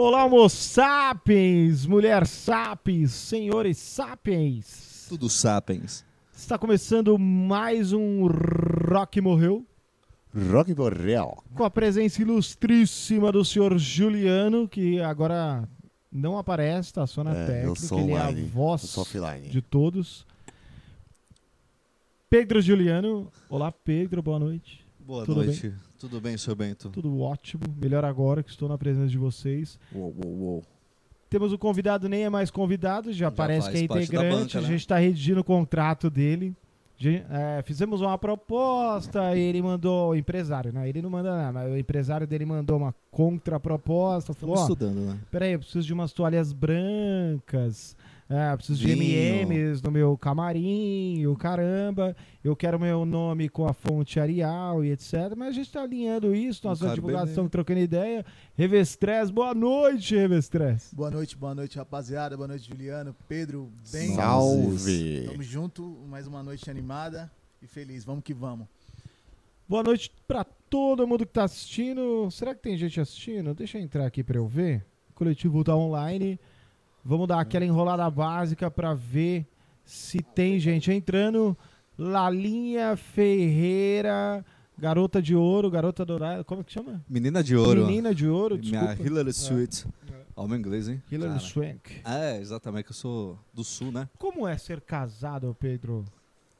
Olá, Homo sapiens, mulher sapiens, senhores sapiens. Tudo sapiens. Está começando mais um Rock Morreu, Rock Borreal. com a presença ilustríssima do senhor Juliano, que agora não aparece, tá só na É, técnica, eu sou ele é a online. voz de todos. Pedro Juliano, olá Pedro, boa noite. Boa Tudo noite. Tudo bem, seu Bento? Tudo ótimo, melhor agora que estou na presença de vocês. Uou, uou, uou. Temos o convidado, nem é mais convidado, já, parece faz que é integrante. banca, né? A gente está redigindo o contrato dele. É, fizemos uma proposta e ele mandou, o empresário, né? Ele não manda nada, mas o empresário dele mandou uma contraproposta. Falou: Estamos estudando, né? peraí, eu preciso de umas toalhas brancas, é, eu preciso de Vinho. MMs no meu camarim, o caramba. Eu quero meu nome com a fonte Arial e etc. Mas a gente está alinhando isso, nossa divulgação, estamos trocando ideia. Revestrez, boa noite, Revestrez. Boa noite, boa noite, rapaziada. Boa noite, Juliano, Pedro, bem. Salve! Tamo junto, mais uma noite animada e feliz. Vamos que vamos. Boa noite pra todo mundo que tá assistindo. Será que tem gente assistindo? Deixa eu entrar aqui pra eu ver. O coletivo tá online. Vamos dar aquela enrolada básica pra ver se tem gente entrando. Lalinha Ferreira, Garota de Ouro, Garota Dourada, como é que chama? Menina de ouro. Menina de Ouro, Minha desculpa. Hilary Sweet. Alma inglês, hein? Hilary Cara. Swank. É, exatamente, que eu sou do sul, né? Como é ser casado, Pedro,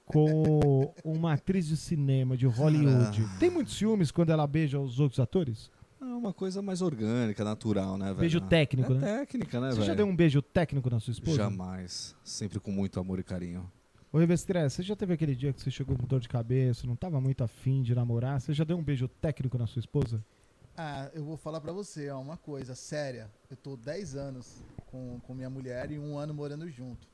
com uma atriz de cinema de Hollywood? Tem muitos ciúmes quando ela beija os outros atores? É uma coisa mais orgânica, natural, né, velho? Beijo técnico, é né? técnica, né, Você velho? já deu um beijo técnico na sua esposa? Jamais. Sempre com muito amor e carinho. Ô, Revestré, você já teve aquele dia que você chegou com dor de cabeça, não tava muito afim de namorar? Você já deu um beijo técnico na sua esposa? Ah, eu vou falar pra você, ó, uma coisa séria. Eu tô 10 anos com, com minha mulher e um ano morando junto.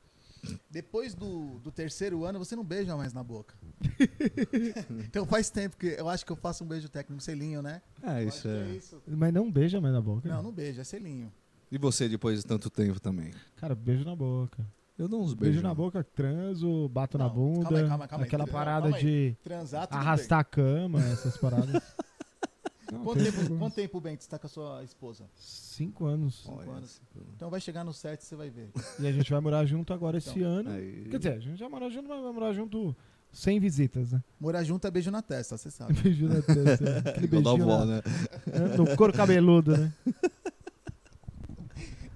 Depois do, do terceiro ano, você não beija mais na boca. então faz tempo que eu acho que eu faço um beijo técnico, selinho, né? É, Eu isso que é. isso. Mas não beija mais na boca. Não, não beija, é selinho. E você, depois de tanto tempo também? Cara, beijo na boca. Eu dou uns Beijo beijos. na boca, transo, bato na Não, bunda. calma aí, calma aí, calma aí. aquela parada calma aí. de Transar, arrastar a cama, essas paradas. Não. Quanto tem tempo, quanto tempo, Bento, você tá com a sua esposa? Cinco anos. Olha, anos. Então vai chegar no certo e você vai ver. E a gente vai morar junto agora esse Então, ano. aí- Quer dizer, a gente já mora junto, mas vai morar junto sem visitas, né? Morar junto é beijo na testa, você sabe. Beijo na testa. Aquele Igual da beijinho avó, na- né? no couro cabeludo, né?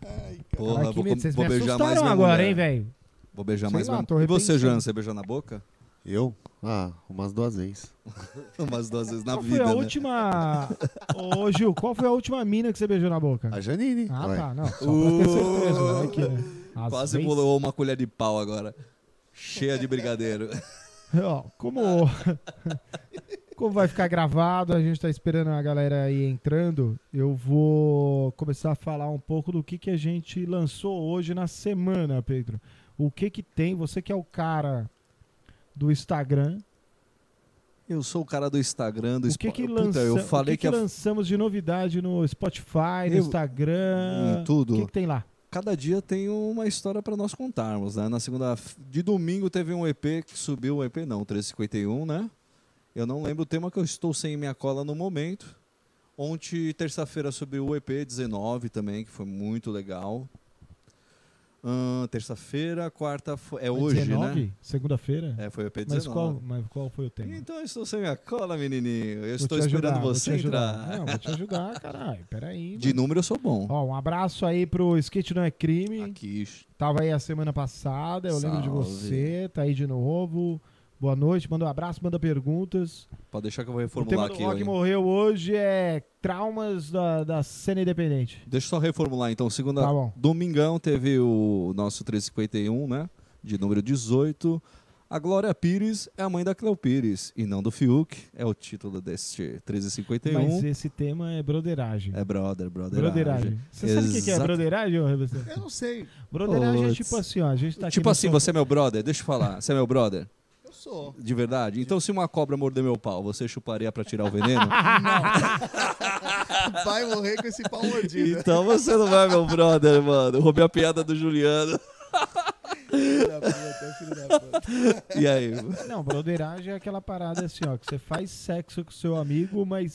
Ai, Porra, Caralho, que vou, medo. Vocês vou me beijar mais agora, mulher. hein, velho? Vou beijar Sei mais lá, tô E você. Jean, você beijou na boca? Eu? Ah, umas duas vezes. Umas duas vezes na qual vida, foi a né? última. Ô, Gil, qual foi a última mina que você beijou na boca? A Janine. Ah, Ué. tá. Não, só pra ter certeza. Que, né? Quase vezes- pulou uma colher de pau agora. Cheia de brigadeiro. Ó, como. como vai ficar gravado, a gente tá esperando a galera aí entrando. Eu vou começar a falar um pouco do que, que a gente lançou hoje na semana, Pedro. O que que tem? Você que é o cara do Instagram. Eu sou o cara do Instagram, do o que Spo- que, Puta, lança... eu o falei que, que que, a- lançamos de novidade no Spotify, no Eu- Instagram? Em tudo. O que, que tem lá? cada dia tem uma história pra nós contarmos, né? Na segunda de domingo teve um EP que subiu, um EP não, 351, né? Eu não lembro o tema que eu estou sem minha cola no momento. Ontem, terça-feira, subiu o EP 19 também, que foi muito legal. Ahn, terça-feira, quarta é hoje, 19? né? Segunda-feira? É, foi o EP 19. mas, qual, mas qual foi o tema? Então eu estou sem minha cola, menininho. Eu Vou estou esperando ajudar, vou você entrar. Não, vou te ajudar, caralho. Peraí. De mano. número eu sou bom. Ó, um abraço aí pro Skate Não É Crime. Aqui. Tava aí a semana passada, eu lembro de Salve. você. Tá aí de novo. Boa noite, manda um abraço, manda perguntas. Pode deixar que eu vou o tema reformular do aqui. Rock ó. morreu hoje é traumas da, da cena independente. Deixa eu só reformular então. Segunda, Tá bom. domingão teve o nosso 351, né? De número 18. A Glória Pires é a mãe da Cleo Pires e não do Fiuk. É o título deste 1351. Mas esse tema é broderagem. É brother, brother. broderagem. Você sabe o que é Exato. broderagem, ô Rebecca? Eu não sei. Broderagem é Putz. tipo assim, ó. A gente tá aqui Tipo assim, você é meu brother? Deixa eu falar. Você é meu brother? Sou. De verdade? Então se uma cobra morder meu pau, você chuparia pra tirar o veneno? Vai morrer com esse pau mordido. então você não vai, meu brother, mano. Eu roubei a piada do Juliano. Puta. E aí? Não, broderagem é aquela parada assim, ó, que você faz sexo com seu amigo, mas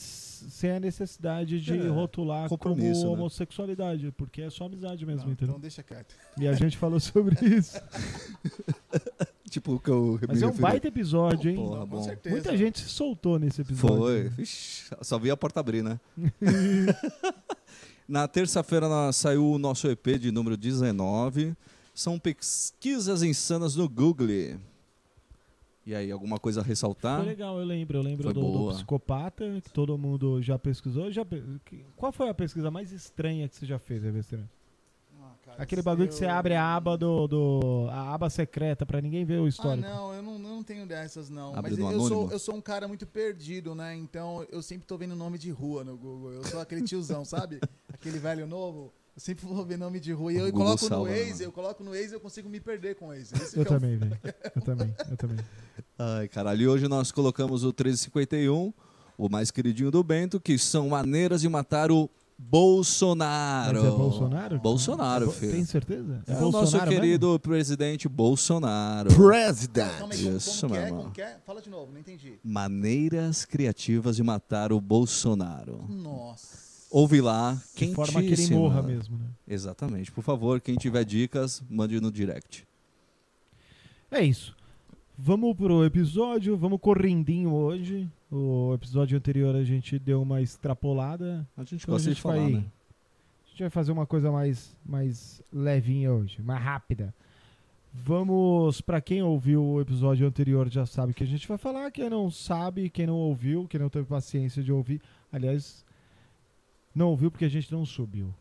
sem a necessidade de É, rotular como né? homossexualidade, porque é só amizade mesmo, Não, entendeu? então deixa quieto. E a gente falou sobre isso. Tipo, o que eu Mas me é um baita episódio, hein? Porra, bom. certeza. Muita gente se soltou nesse episódio. Foi. Ixi, só vi a porta abrir, né? Na terça-feira saiu o nosso EP de número 19. São pesquisas insanas no Google. E aí, alguma coisa a ressaltar? Foi legal, eu lembro. Eu lembro do, do psicopata, que todo mundo já pesquisou. Já, qual foi a pesquisa mais estranha que você já fez, Revestran? Ah, Aquele bagulho que você eu- abre a aba do, do- a aba secreta pra ninguém ver o Ah, histórico. não, eu não, eu não tenho dessas, não. Abre Mas no eu sou, eu sou um cara muito perdido, né? Então eu sempre tô vendo nome de rua no Google. Eu sou aquele tiozão, sabe? Aquele velho novo. Eu sempre vou ver nome de rua. E eu coloco no salva, Waze, né? eu coloco no Waze e eu consigo me perder com o Waze. Esse Eu que é o- também, velho. Eu também, eu também. Ai, caralho. E hoje nós colocamos o 1351, o mais queridinho do Bento, que são maneiras de matar o Bolsonaro. Mas é Bolsonaro? Bolsonaro, Bo- filho. Tem certeza? É o nosso Bolsonaro mesmo? querido presidente Bolsonaro. Calma President. aí, como, Isso, que meu é? irmão. É? Fala de novo, não entendi. Maneiras criativas de matar o Bolsonaro. Nossa. Ouve lá, De forma que ele morra mesmo, né? Exatamente. Por favor, quem tiver dicas, mande no direct. É isso. Vamos pro episódio, vamos correndinho hoje. O episódio anterior a gente deu uma extrapolada. A gente Então a gosta gente de falar, vai, né? a gente vai fazer uma coisa mais, mais levinha hoje, mais rápida. Vamos, pra quem ouviu o episódio anterior já sabe que a gente vai falar. Quem não sabe, quem não ouviu, quem não teve paciência de ouvir, aliás, não ouviu porque a gente não subiu,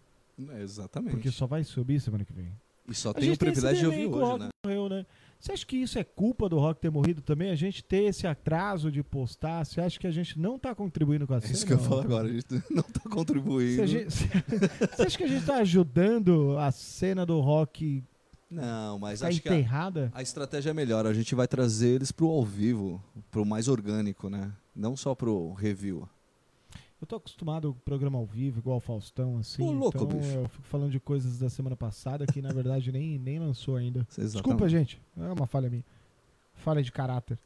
É, exatamente. porque só vai subir semana que vem. E só A tem o privilégio de ouvir o hoje, né? morreu, né? Você acha que isso é culpa do Rock ter morrido também? A gente ter esse atraso de postar? Você acha que a gente não tá contribuindo com a É cena? isso que eu falo agora. A gente não tá Você, contribuindo. gente- você acha que a gente tá ajudando a cena do rock Não, mas tá acho que a, a estratégia é melhor. A gente vai trazer eles pro ao vivo, pro mais orgânico, né? Não só pro review. Eu tô acostumado com programa ao vivo, igual o Faustão, assim. Ô, louco, então bicho. eu fico falando de coisas da semana passada que na verdade nem, nem lançou ainda. Desculpa, gente. É uma falha minha. Falha de caráter.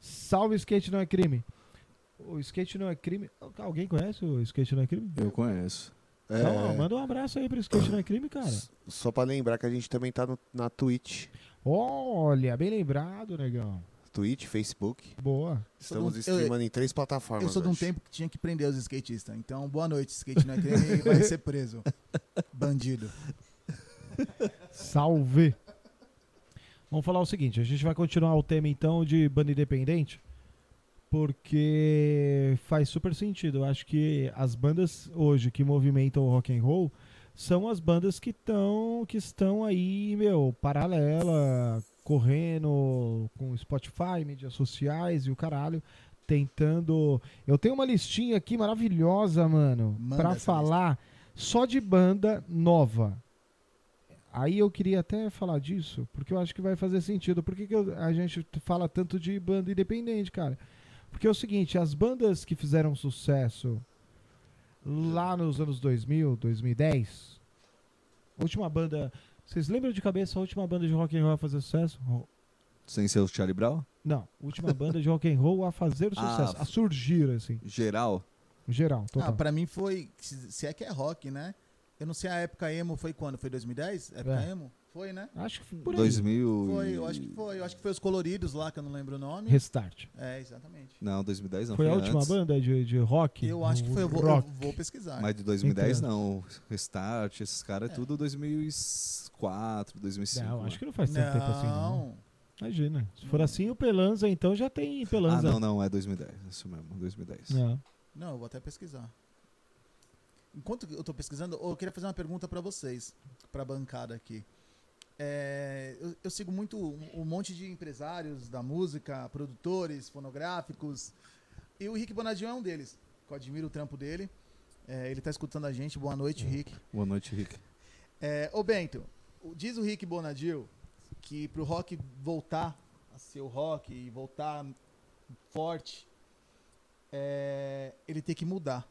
Salve skate não é crime. O skate não é crime. Alguém conhece o skate não é crime? Eu conheço. É, Então, manda um abraço aí pro skate não é crime, cara. Só pra lembrar que a gente também tá no- na Twitch. Olha, bem lembrado, negão. Twitch, Facebook. Boa. Estamos Eu- streamando em três plataformas. Eu sou de um hoje. tempo que tinha que prender os skatistas. Então, boa noite, skate não é crime, vai ser preso. Bandido. Salve! Vamos falar o seguinte, a gente vai continuar o tema então de banda independente, porque faz super sentido. Eu acho que as bandas hoje que movimentam o rock and roll são as bandas que estão que estão aí, meu, paralela, correndo com Spotify, mídias sociais e o caralho, tentando. Eu tenho uma listinha aqui maravilhosa, mano, essa falar só de banda nova. Aí eu queria até falar disso, porque eu acho que vai fazer sentido. Por que, que eu- a gente fala tanto de banda independente, cara? Porque é o seguinte, as bandas que fizeram sucesso lá nos anos 2000, 2010, a última banda... Vocês lembram de cabeça a última banda de rock and roll a fazer sucesso? Sem ser o Charlie Brown? Não, última banda de rock and roll a fazer Ah, sucesso, a surgir, assim, Geral? geral, Ah, total. pra mim foi. Se se é que é rock, né? Eu não sei a época emo foi quando? Foi 2010? Época É. emo? Foi, né? Acho que foi por aí. 2000 Foi, e- eu acho que foi. Eu acho que foi os coloridos lá, que eu não lembro o nome. Restart. É, exatamente. Não, 2010 não. foi a última antes. banda de, de rock? Eu acho que foi. Eu vou, eu vou pesquisar. Mas de 2010 Entre não. Restart, esses caras é É. tudo 2004, 2005. Não, né? acho que não faz tanto tempo assim. Não. Não. Imagina. Se for assim, o Pelanza, então já tem Ah, Pelanza. não, não, é 2010. Isso mesmo, 2010. É. Não, eu vou até pesquisar. Enquanto eu tô pesquisando, eu queria fazer uma pergunta pra vocês, pra bancada aqui. É, eu, eu sigo muito um, um monte de empresários da música, produtores, fonográficos, e o Rick Bonadinho é um deles. Eu admiro o trampo dele. É, ele tá escutando a gente. Boa noite, Rick. Boa noite, Rick. É, ô Bento, o- diz o Rick Bonadil que pro rock voltar a ser o rock e voltar forte, é, ele tem que mudar.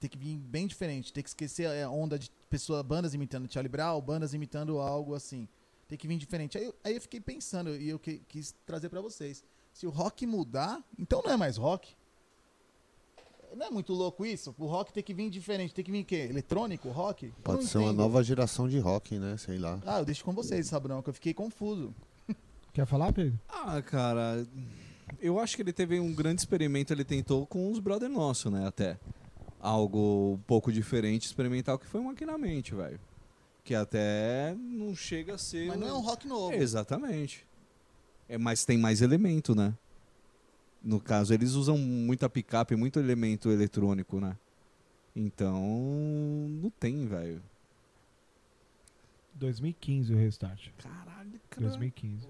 Tem que vir bem diferente, tem que esquecer a onda de pessoa, bandas imitando Charlie Brown, bandas imitando algo assim. tem que vir diferente. Aí, eu- aí eu fiquei pensando e eu que- quis trazer pra vocês. Se o rock mudar, então não é mais rock. Não é muito louco isso? O rock tem que vir diferente. Tem que vir o quê? Eletrônico, rock? Pode não ser uma entendo. nova geração de rock, né? Sei lá. Ah, eu deixo com vocês, Sabrão, que eu fiquei confuso. Quer falar, Pedro? Ah, cara, eu acho que ele teve um grande experimento, ele tentou com os brother nosso, né, até. Algo um pouco diferente, experimental, que foi o Maquinamente, velho. Que até não chega a ser... Mas não é um rock novo. Exatamente. É, mas tem mais elemento, né? No caso, eles usam muita picape, muito elemento eletrônico, né? Então, não tem, velho. 2015 o restart. Caralho, cara. 2015.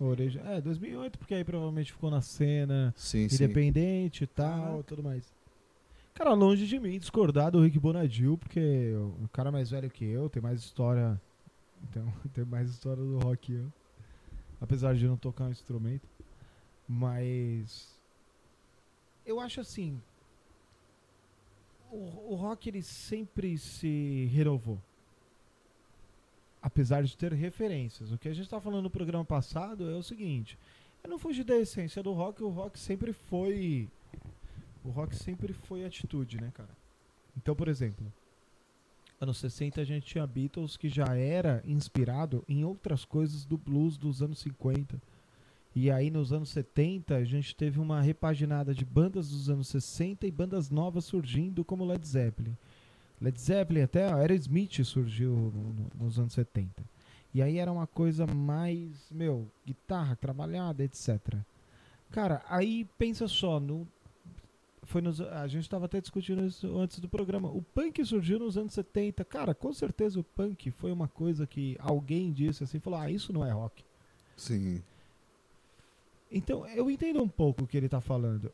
Origem. É, 2008, porque aí provavelmente ficou na cena Sim, sim. independente e tal, tudo mais. Cara, longe de mim discordar do Rick Bonadil, porque o cara é mais velho que eu, tem mais história. Então, tem mais história do rock que eu. Apesar de não tocar um instrumento. Mas. Eu acho assim. O, o rock ele sempre se renovou. Apesar de ter referências. O que a gente tá falando no programa passado é o seguinte. Eu não fugi da essência do rock, o rock sempre foi. O rock sempre foi atitude, né, cara? Então, por exemplo, anos 60 a gente tinha Beatles que já era inspirado em outras coisas do blues dos anos 50. E aí nos anos 70 a gente teve uma repaginada de bandas dos anos 60 e bandas novas surgindo como Led Zeppelin. Led Zeppelin até Aerosmith surgiu no- nos anos 70. E aí era uma coisa mais, meu, guitarra trabalhada, etc. Cara, aí pensa só, no, foi nos, a gente estava até discutindo isso antes do programa. O punk surgiu nos anos 70. Cara, com certeza o punk foi uma coisa que alguém disse assim, falou: "Ah, isso não é rock". Sim. Então, eu entendo um pouco o que ele tá falando.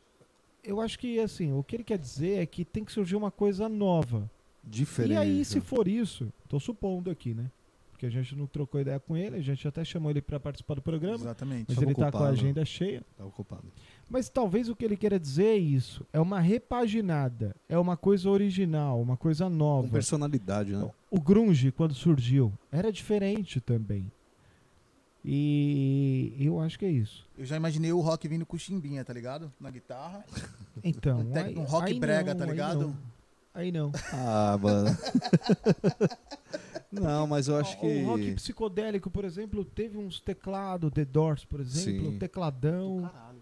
Eu acho que assim, o que ele quer dizer é que tem que surgir uma coisa nova. Diferente. E aí, se for isso, tô supondo aqui, né? Porque a gente não trocou ideia com ele, a gente até chamou ele para participar do programa, Exatamente. mas Tava ele tá com a agenda cheia. Tá ocupado. Mas talvez o que ele queira dizer é isso. É uma repaginada. É uma coisa original, uma coisa Com nova. personalidade, né? O grunge, quando surgiu, era diferente também. E eu acho que é isso. Eu já imaginei o rock vindo com chimbinha, tá ligado? Na guitarra. Então, Um aí- um rock aí brega, não, tá aí ligado? não. Aí não. Ah, mano. Não, mas eu acho Ó, que. O rock psicodélico, por exemplo, teve uns teclados, The Doors, por exemplo, Sim. tecladão. Caralho.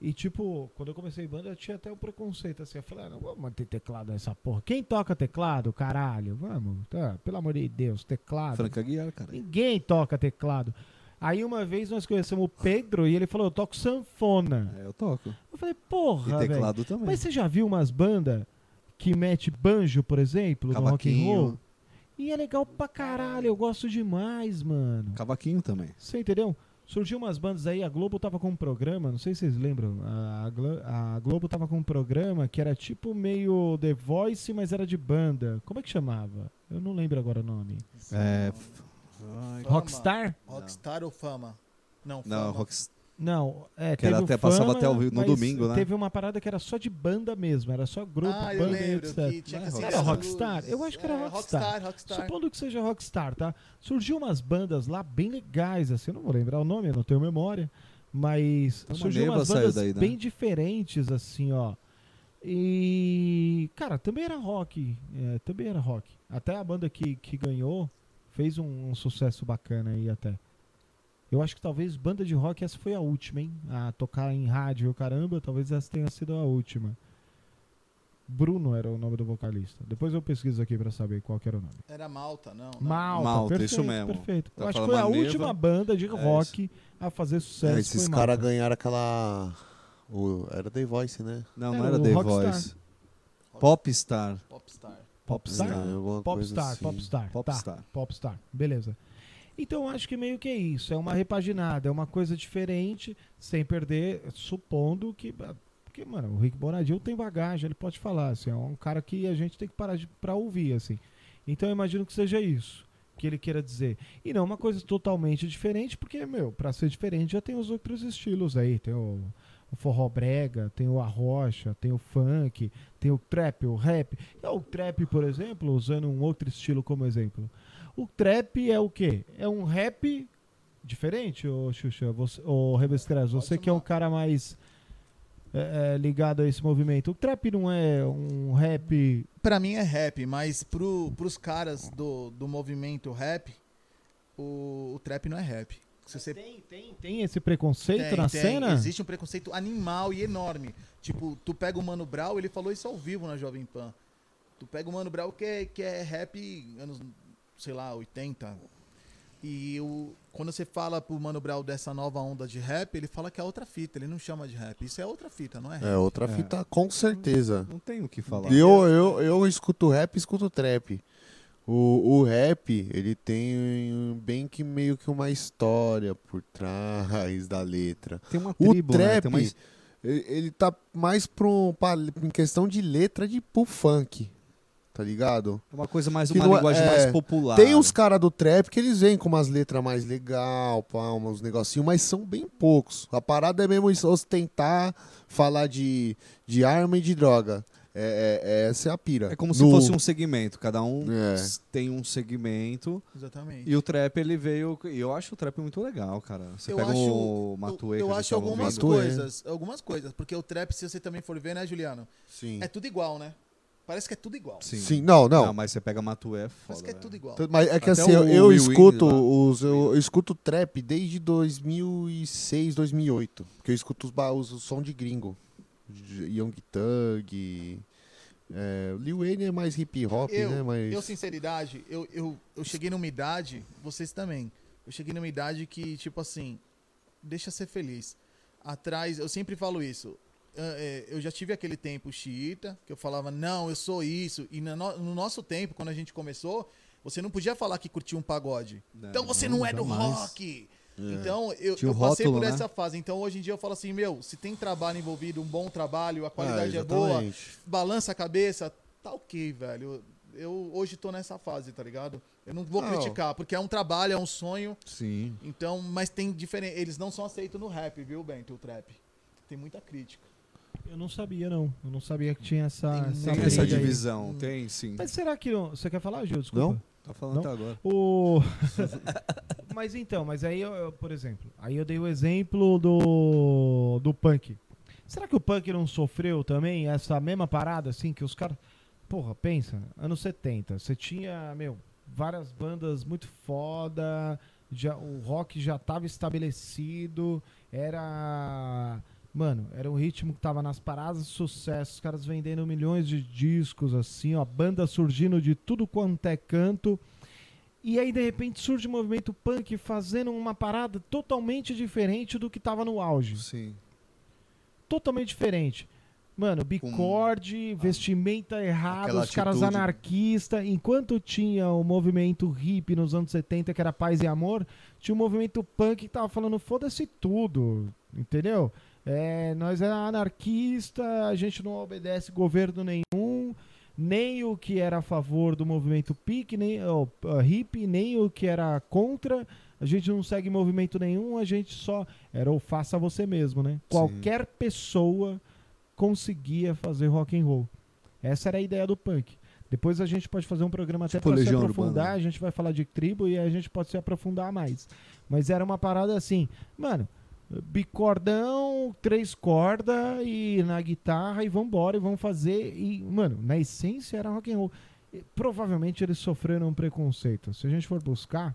E tipo, quando eu comecei banda, eu tinha até o preconceito assim. Eu falei, ah, não vamos manter teclado nessa porra. Quem toca teclado, caralho? Vamos, tá? Pelo amor de Deus, teclado. Franca Guiar, cara. Ninguém toca teclado. Aí uma vez nós conhecemos o Pedro e ele falou, eu toco sanfona. É, eu toco. Eu falei, E porra, velho. teclado também. Mas você já viu umas bandas que mete banjo, por exemplo, no rock and Cavaquinho. roll? E é legal pra caralho, eu gosto demais, mano. Cavaquinho também. Você entendeu? Surgiu umas bandas aí, a Globo tava com um programa, não sei se vocês lembram, a, Glo- a Globo tava com um programa que era tipo meio The Voice, mas era de banda. Como é que chamava? Eu não lembro agora o nome. É. Fama. Rockstar? Rockstar ou fama? Não, fama. Não, Rockstar. Não, é, Que o até- passava Fama, até ao no domingo, né? Teve uma parada que era só de banda mesmo, era só grupo, ah, eu banda e lembro etc. que tinha que Era Rockstar? Eu acho que era É, Rockstar. Rockstar, Rockstar. Supondo que seja Rockstar, tá? Surgiu umas bandas lá bem legais, assim, eu não vou lembrar o nome, eu não tenho memória, mas uma surgiu umas bandas daí, né? bem diferentes, assim, ó. E, cara, também era rock, é, também era rock. Até a banda que, que ganhou fez um, um sucesso bacana aí até. Eu acho que talvez banda de rock essa foi a última, hein? A tocar em rádio, caramba, talvez essa tenha sido a última. Bruno era o nome do vocalista. Depois eu pesquiso aqui pra saber qual que era o nome. Era Malta, não. não. Malta, Malta, perfeito, isso mesmo. perfeito. Tá Eu acho que foi a neva. última banda de rock a fazer sucesso. É, esses caras ganharam aquela. o- era The Voice, né? Não, É, não era The Rockstar. Voice. Popstar. Popstar. Popstar? É, alguma coisa Popstar, assim. Popstar. Tá, Popstar. Popstar. Beleza. Então acho que meio que é isso. É uma repaginada, é uma coisa diferente, sem perder, supondo que. Porque, mano, o Rick Bonadil tem bagagem, ele pode falar, assim, é um cara que a gente tem que parar de, pra ouvir, assim. Então eu imagino que seja isso que ele queira dizer. E não uma coisa totalmente diferente, porque, meu, pra ser diferente já tem os outros estilos aí. Tem o, o forró brega, tem o arrocha, tem o funk, tem o trap, o rap. E o trap, por exemplo, usando um outro estilo como exemplo. O trap é o quê? É um rap diferente, ô Xuxa? Você, ô Rebestres, você que é um cara mais é, é, ligado a esse movimento. O trap não é um rap. Pra mim é rap, mas pro, pros caras do, do movimento rap, o, o trap não é rap. Você Tem, tem, tem esse preconceito Tem, na tem. cena? Existe um preconceito animal e enorme. Tipo, tu pega o Mano Brown, ele falou isso ao vivo na Jovem Pan. Tu pega o Mano Brown, que é, que é rap anos, sei lá, 80. E o, quando você fala pro Mano Brown dessa nova onda de rap, ele fala que é outra fita, ele não chama de rap. Isso é outra fita, não é rap. É outra É. fita, com certeza. Não tem o que falar. Eu, eu, eu escuto rap e escuto trap. O, o rap, ele tem bem que meio que uma história por trás da letra. Tem uma O tribo, né? trap, Tem uma... ele, ele tá mais pro, pra, em questão de letra de pro funk, tá ligado? é uma coisa mais, Que uma não é- linguagem é, mais popular. Tem os caras do trap que eles vêm com umas letras mais legal, pá, uns negocinhos, mas são bem poucos. A parada é mesmo isso, ostentar, falar de, de arma e de droga. É, é- é- essa é a pira. É como se No- fosse um segmento. Cada um É. tem um segmento. Exatamente. E o trap, ele veio... E eu acho o trap muito legal, cara. Você eu pega acho, o Matuê, eu, eu acho algumas ouvindo. Coisas, algumas coisas, porque o trap, se você também for ver, né, Juliano? Sim. É tudo igual, né? Parece que é tudo igual. Sim. Sim, não, não. Não, mas você pega Matuê, é foda. Parece que é velho. tudo igual. Mas é que Até assim, eu, o eu Will escuto Wing lá. os, eu, eu escuto trap desde 2006, 2008. Porque eu escuto os, ba- os, o som de gringo. Young Thug. É, Lil Wayne é mais hip hop, Eu- né? Mas Eu, sinceridade, eu, eu, eu cheguei numa idade, vocês também. Eu cheguei numa idade que, tipo assim, deixa ser feliz. Atrás, eu sempre falo isso. Ah, é, Eu já tive aquele tempo xiita, que eu falava, não, eu sou isso. E no, no nosso tempo, quando a gente começou, você não podia falar que curtia um pagode. Não, então você não, é do jamais. rock. Então, eu, eu passei rótulo, por né? essa fase. Então, hoje em dia, eu falo assim, meu, se tem trabalho envolvido, um bom trabalho, a qualidade é boa, exatamente. balança a cabeça, tá ok, velho. Eu hoje tô nessa fase, tá ligado? Eu não vou Não. criticar, porque é um trabalho, é um sonho. Sim. Então, mas tem diferença. Eles não são aceitos no rap, viu, Bento, o trap. Tem muita crítica. Eu não sabia, não. Eu não sabia que tinha essa, Tem essa, Tem Essa briga aí. divisão, Hum. tem sim. Mas será que. não- Você quer falar, Gil? Desculpa. Não? Tá falando Não? até agora. O... mas então, mas aí eu, eu, por exemplo, aí eu dei o exemplo do, do punk. Será que o punk não sofreu também essa mesma parada, assim, que os caras. Porra, pensa, anos 70, você tinha, meu, várias bandas muito foda, já, o rock já tava estabelecido, era. Mano, era um ritmo que tava nas paradas de sucesso, os caras vendendo milhões de discos, assim, ó, banda surgindo de tudo quanto é canto. E aí, de repente, surge o movimento punk fazendo uma parada totalmente diferente do que tava no auge. Sim. Totalmente diferente. Mano, bicorde, vestimenta errada, os caras anarquistas. Enquanto tinha o movimento hippie nos anos 70, que era paz e amor, tinha o movimento punk que tava falando foda-se tudo, entendeu? É, nós é anarquista, a gente não obedece governo nenhum, nem o que era a favor do movimento PIC, nem o hippie, nem o que era contra. A gente não segue movimento nenhum, a gente só era o faça você mesmo, né? Qualquer pessoa conseguia fazer rock and roll. Essa era a ideia do punk. Depois a gente pode fazer um programa até Tipo para se Legião aprofundar, Urbana. a gente vai falar de tribo e a gente pode se aprofundar mais. Mas era uma parada assim, mano, bicordão, três cordas e na guitarra e vambora e vamos fazer e, mano, na essência era rock and roll. E, provavelmente eles sofreram um preconceito. Se a gente for buscar,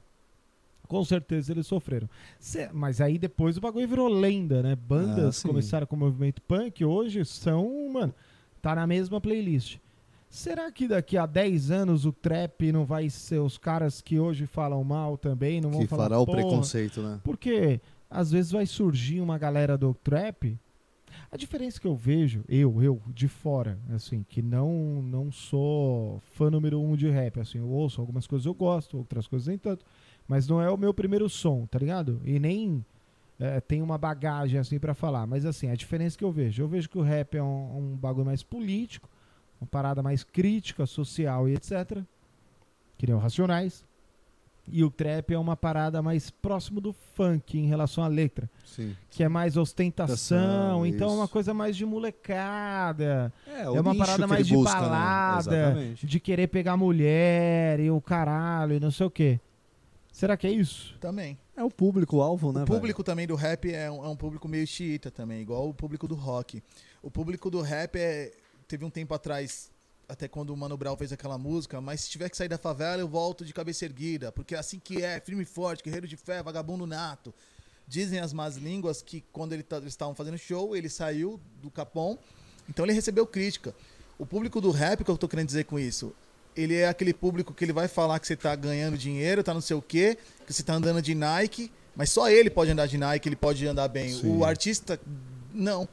com certeza eles sofreram. Cê- mas aí depois o bagulho virou lenda, né? Ah, Bandas sim. começaram com o movimento punk, hoje são, mano, tá na mesma playlist. Será que daqui a 10 anos o trap não vai ser os caras que hoje falam mal também? Não vão Que falar fará o preconceito, né? Porque às vezes vai surgir uma galera do trap. A diferença que eu vejo, eu, eu, de fora, assim, que não não sou fã número um de rap, assim, eu ouço algumas coisas eu gosto, outras coisas nem tanto, mas não é o meu primeiro som, tá ligado? E nem é, tem uma bagagem assim pra falar, mas assim, a diferença que eu vejo, eu vejo que o rap é um, um bagulho mais político, uma parada mais crítica, social e etc, que nem o Racionais, e o trap é uma parada mais próximo do funk em relação à letra, Sim. que é mais ostentação, então é uma coisa mais de molecada, É, é uma parada mais de balada, Exatamente. de querer pegar mulher e o caralho e não sei o quê. Será que é isso? Também. É o público-alvo, né, O público também do rap é um, é um público meio xiita também, igual o público do rock. O público do rap é, teve um tempo atrás, até quando o Mano Brown fez aquela música, mas se tiver que sair da favela, eu volto de cabeça erguida, porque é assim que é, firme e forte, guerreiro de fé, vagabundo nato. Dizem as más línguas que quando ele tá- eles estavam fazendo show, ele saiu do Capão, então ele recebeu crítica. O público do rap, que eu tô querendo dizer com isso, ele é aquele público que ele vai falar que você tá ganhando dinheiro, tá não sei o quê, que você tá andando de Nike, mas só ele pode andar de Nike, ele pode andar bem. Sim. O artista, não.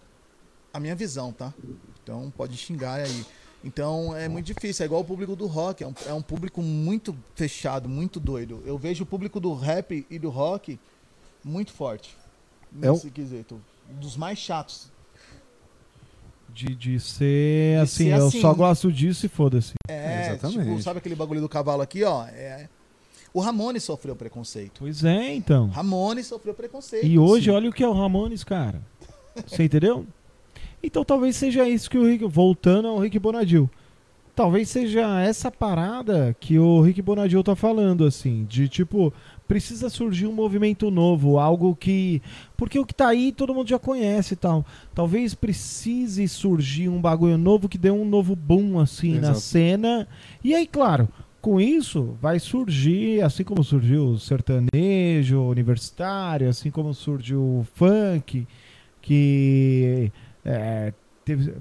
A minha visão, tá? Então pode xingar aí. Então é muito difícil, é igual o público do rock, é um, é um público muito fechado, muito doido. Eu vejo o público do rap e do rock muito forte. É um- Nesse quesito. Dos mais chatos. De, de ser De assim, ser eu assim. só gosto disso e foda-se. É, Exatamente. tipo, sabe aquele bagulho do cavalo aqui, ó? É. O Ramone sofreu preconceito. Pois é, então. Ramone sofreu preconceito. E hoje, Sim. olha o que é o Ramones, cara. Você entendeu? Então talvez seja isso que o Rick. Voltando ao Rick Bonadil. Talvez seja essa parada que o Rick Bonadil tá falando, assim. De tipo, precisa surgir um movimento novo, algo que. Porque o que tá aí todo mundo já conhece e tal. Talvez precise surgir um bagulho novo que dê um novo boom, assim, na Exato. cena. E aí, claro, com isso vai surgir, assim como surgiu o sertanejo universitário, assim como surgiu o funk, que é, teve.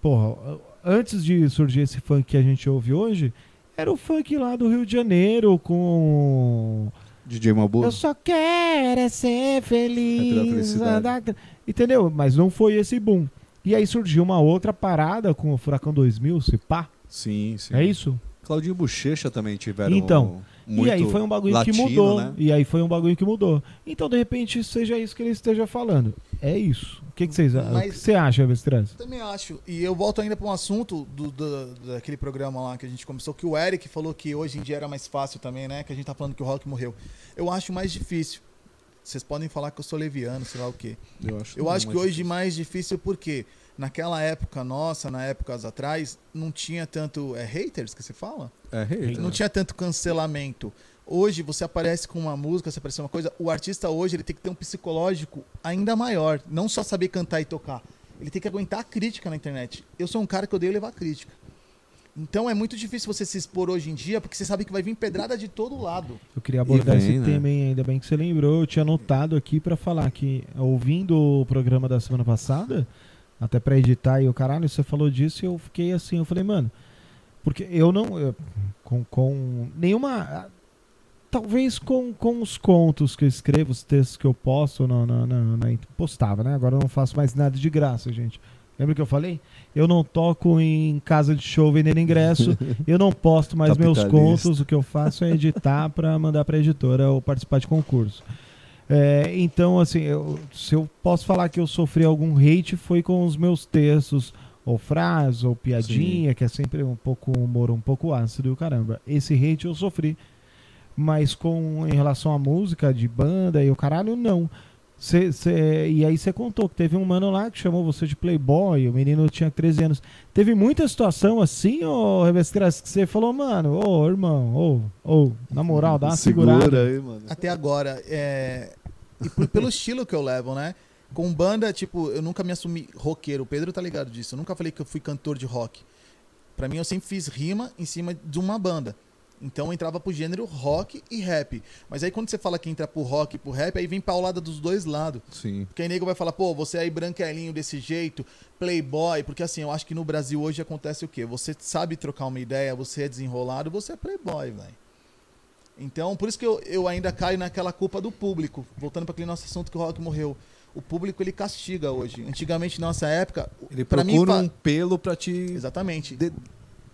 Porra, antes de surgir esse funk que a gente ouve hoje, era o funk lá do Rio de Janeiro com. DJ Mabu. Eu só quero é ser É feliz. andar- Entendeu? Mas não foi esse boom. E aí surgiu uma outra parada com o Furacão 2000, se pá. Sim, sim. É isso? Claudinho Bochecha também tiveram Então, muito e aí foi um bagulho latino, que mudou. né? E aí foi um bagulho que mudou. Então, de repente, seja isso que ele esteja falando. É isso. O que, que vocês o Mas- que você acha, Vestras? Também acho. E eu volto ainda para um assunto do, do- daquele programa lá que a gente começou, que o Eric falou que hoje em dia era mais fácil também, né? Que a gente tá falando que o rock morreu. Eu acho mais difícil. Vocês podem falar que eu sou leviano, sei lá o quê. Eu acho, Eu acho que mas- hoje mais difícil porque naquela época nossa, na épocas atrás, não tinha tanto. É haters que se fala? É hater. Não tinha tanto cancelamento. Hoje você aparece com uma música, você aparece uma coisa, o artista hoje ele tem que ter um psicológico ainda maior, não só saber cantar e tocar. Ele tem que aguentar a crítica na internet. Eu sou um cara que odeio levar crítica. Então é muito difícil você se expor hoje em dia, porque você sabe que vai vir pedrada de todo lado. Eu queria abordar vem, esse né? tema, hein? ainda bem que você lembrou. Eu tinha anotado aqui pra falar que, ouvindo o programa da semana passada, até pra editar e o caralho, você falou disso e eu fiquei assim, eu falei, mano, porque eu não. eu- com, com nenhuma. Talvez com, com os contos que eu escrevo, os textos que eu posto na, na, na- na- postava, né? Agora eu não faço mais nada de graça, gente. Lembra que eu falei? Eu não toco em casa de show vendendo ingresso, eu não posto mais meus contos, o que eu faço é editar pra mandar pra editora ou participar de concurso. É, então, assim, eu- se eu posso falar que eu sofri algum hate foi com os meus textos, ou frase, ou piadinha, que é sempre um pouco humor, um pouco ácido e o caramba. Esse hate eu sofri. Mas com em relação à música de banda e o caralho, não. Cê, cê- e aí você contou que teve um mano lá que chamou você de playboy, o menino tinha 13 anos. Teve muita situação assim, ô Revestras, que você falou, mano, ô irmão, ô, ô, na moral, dá uma Segura segurada. aí, mano. Até agora, é. E por- pelo estilo que eu levo, né? Com banda, tipo, eu nunca me assumi roqueiro. O Pedro tá ligado disso. Eu nunca falei que eu fui cantor de rock. Pra mim, eu sempre fiz rima em cima de uma banda. Então entrava pro gênero rock e rap. Mas aí quando você fala que entra pro rock e pro rap, aí vem paulada dos dois lados. Sim. Porque aí nego vai falar, pô, você aí branquelinho desse jeito, playboy. Porque assim, eu acho que no Brasil hoje acontece o quê? Você sabe trocar uma ideia, você é desenrolado, você é playboy, velho. Então, por isso que eu, eu ainda caio naquela culpa do público. Voltando para aquele nosso assunto que o rock morreu. O público ele castiga hoje. Antigamente, na nossa época, Ele mim procura fa- um pelo pra te, exatamente. de,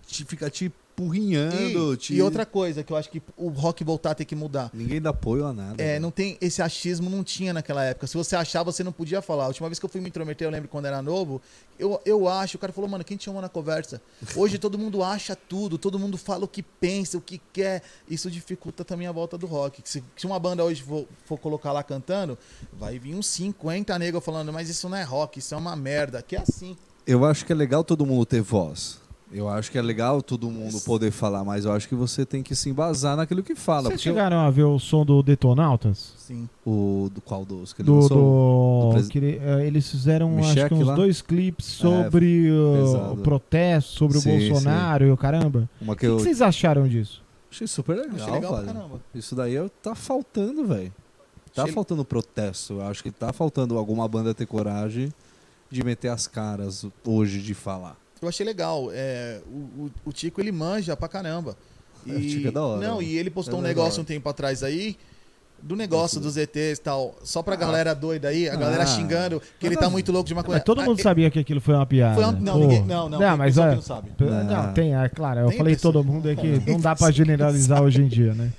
te ficar te empurrinhando. E, te... e outra coisa que eu acho que o rock voltar a ter que mudar. Ninguém dá apoio a nada. É, né? não tem esse achismo não tinha naquela época. Se você achava, você não podia falar. A última vez que eu fui me intrometer, eu lembro quando era novo, eu, eu acho, o cara falou, mano, quem te chamou na conversa? Hoje todo mundo acha tudo, todo mundo fala o que pensa, o que quer. Isso dificulta também a volta do rock. Se, se uma banda hoje for, for colocar lá cantando, vai vir uns 50 negros falando, mas isso não é rock, isso é uma merda. Que é assim. Eu acho que é legal todo mundo ter voz. Eu acho que é legal todo mundo poder falar, mas eu acho que você tem que se embasar naquilo que fala. Vocês chegaram a ver o som do Detonautas? Sim. o do qual dos que ele Do, do- do que ele- eh, eles fizeram acho que uns lá? dois clipes sobre uh, pesado. o protesto, sobre Sim, o Bolsonaro e o caramba. Uma O que eu que vocês acharam disso? achei super legal, Achei legal velho. caramba. Isso daí é- tá faltando, velho. Tá Achei- faltando protesto. Eu acho que tá faltando alguma banda ter coragem de meter as caras hoje de falar. Eu achei legal. É, o, o- o Tico, ele manja pra caramba. É, o Tico é da hora, Não, mano. e ele postou É um negócio um tempo atrás aí, do negócio dos ETs e tal. Só pra Ah. galera doida aí, a galera Ah. xingando que ele tá muito louco de maconha. Mas todo Ah, mundo é- sabia que aquilo foi uma piada. Foi uma- não, Pô. ninguém, não, não, tem mas é, que não sabe. Não. Não, tem, é claro. Eu Tem falei pessoa- todo mundo é que Tem não dá pra generalizar hoje em dia, né?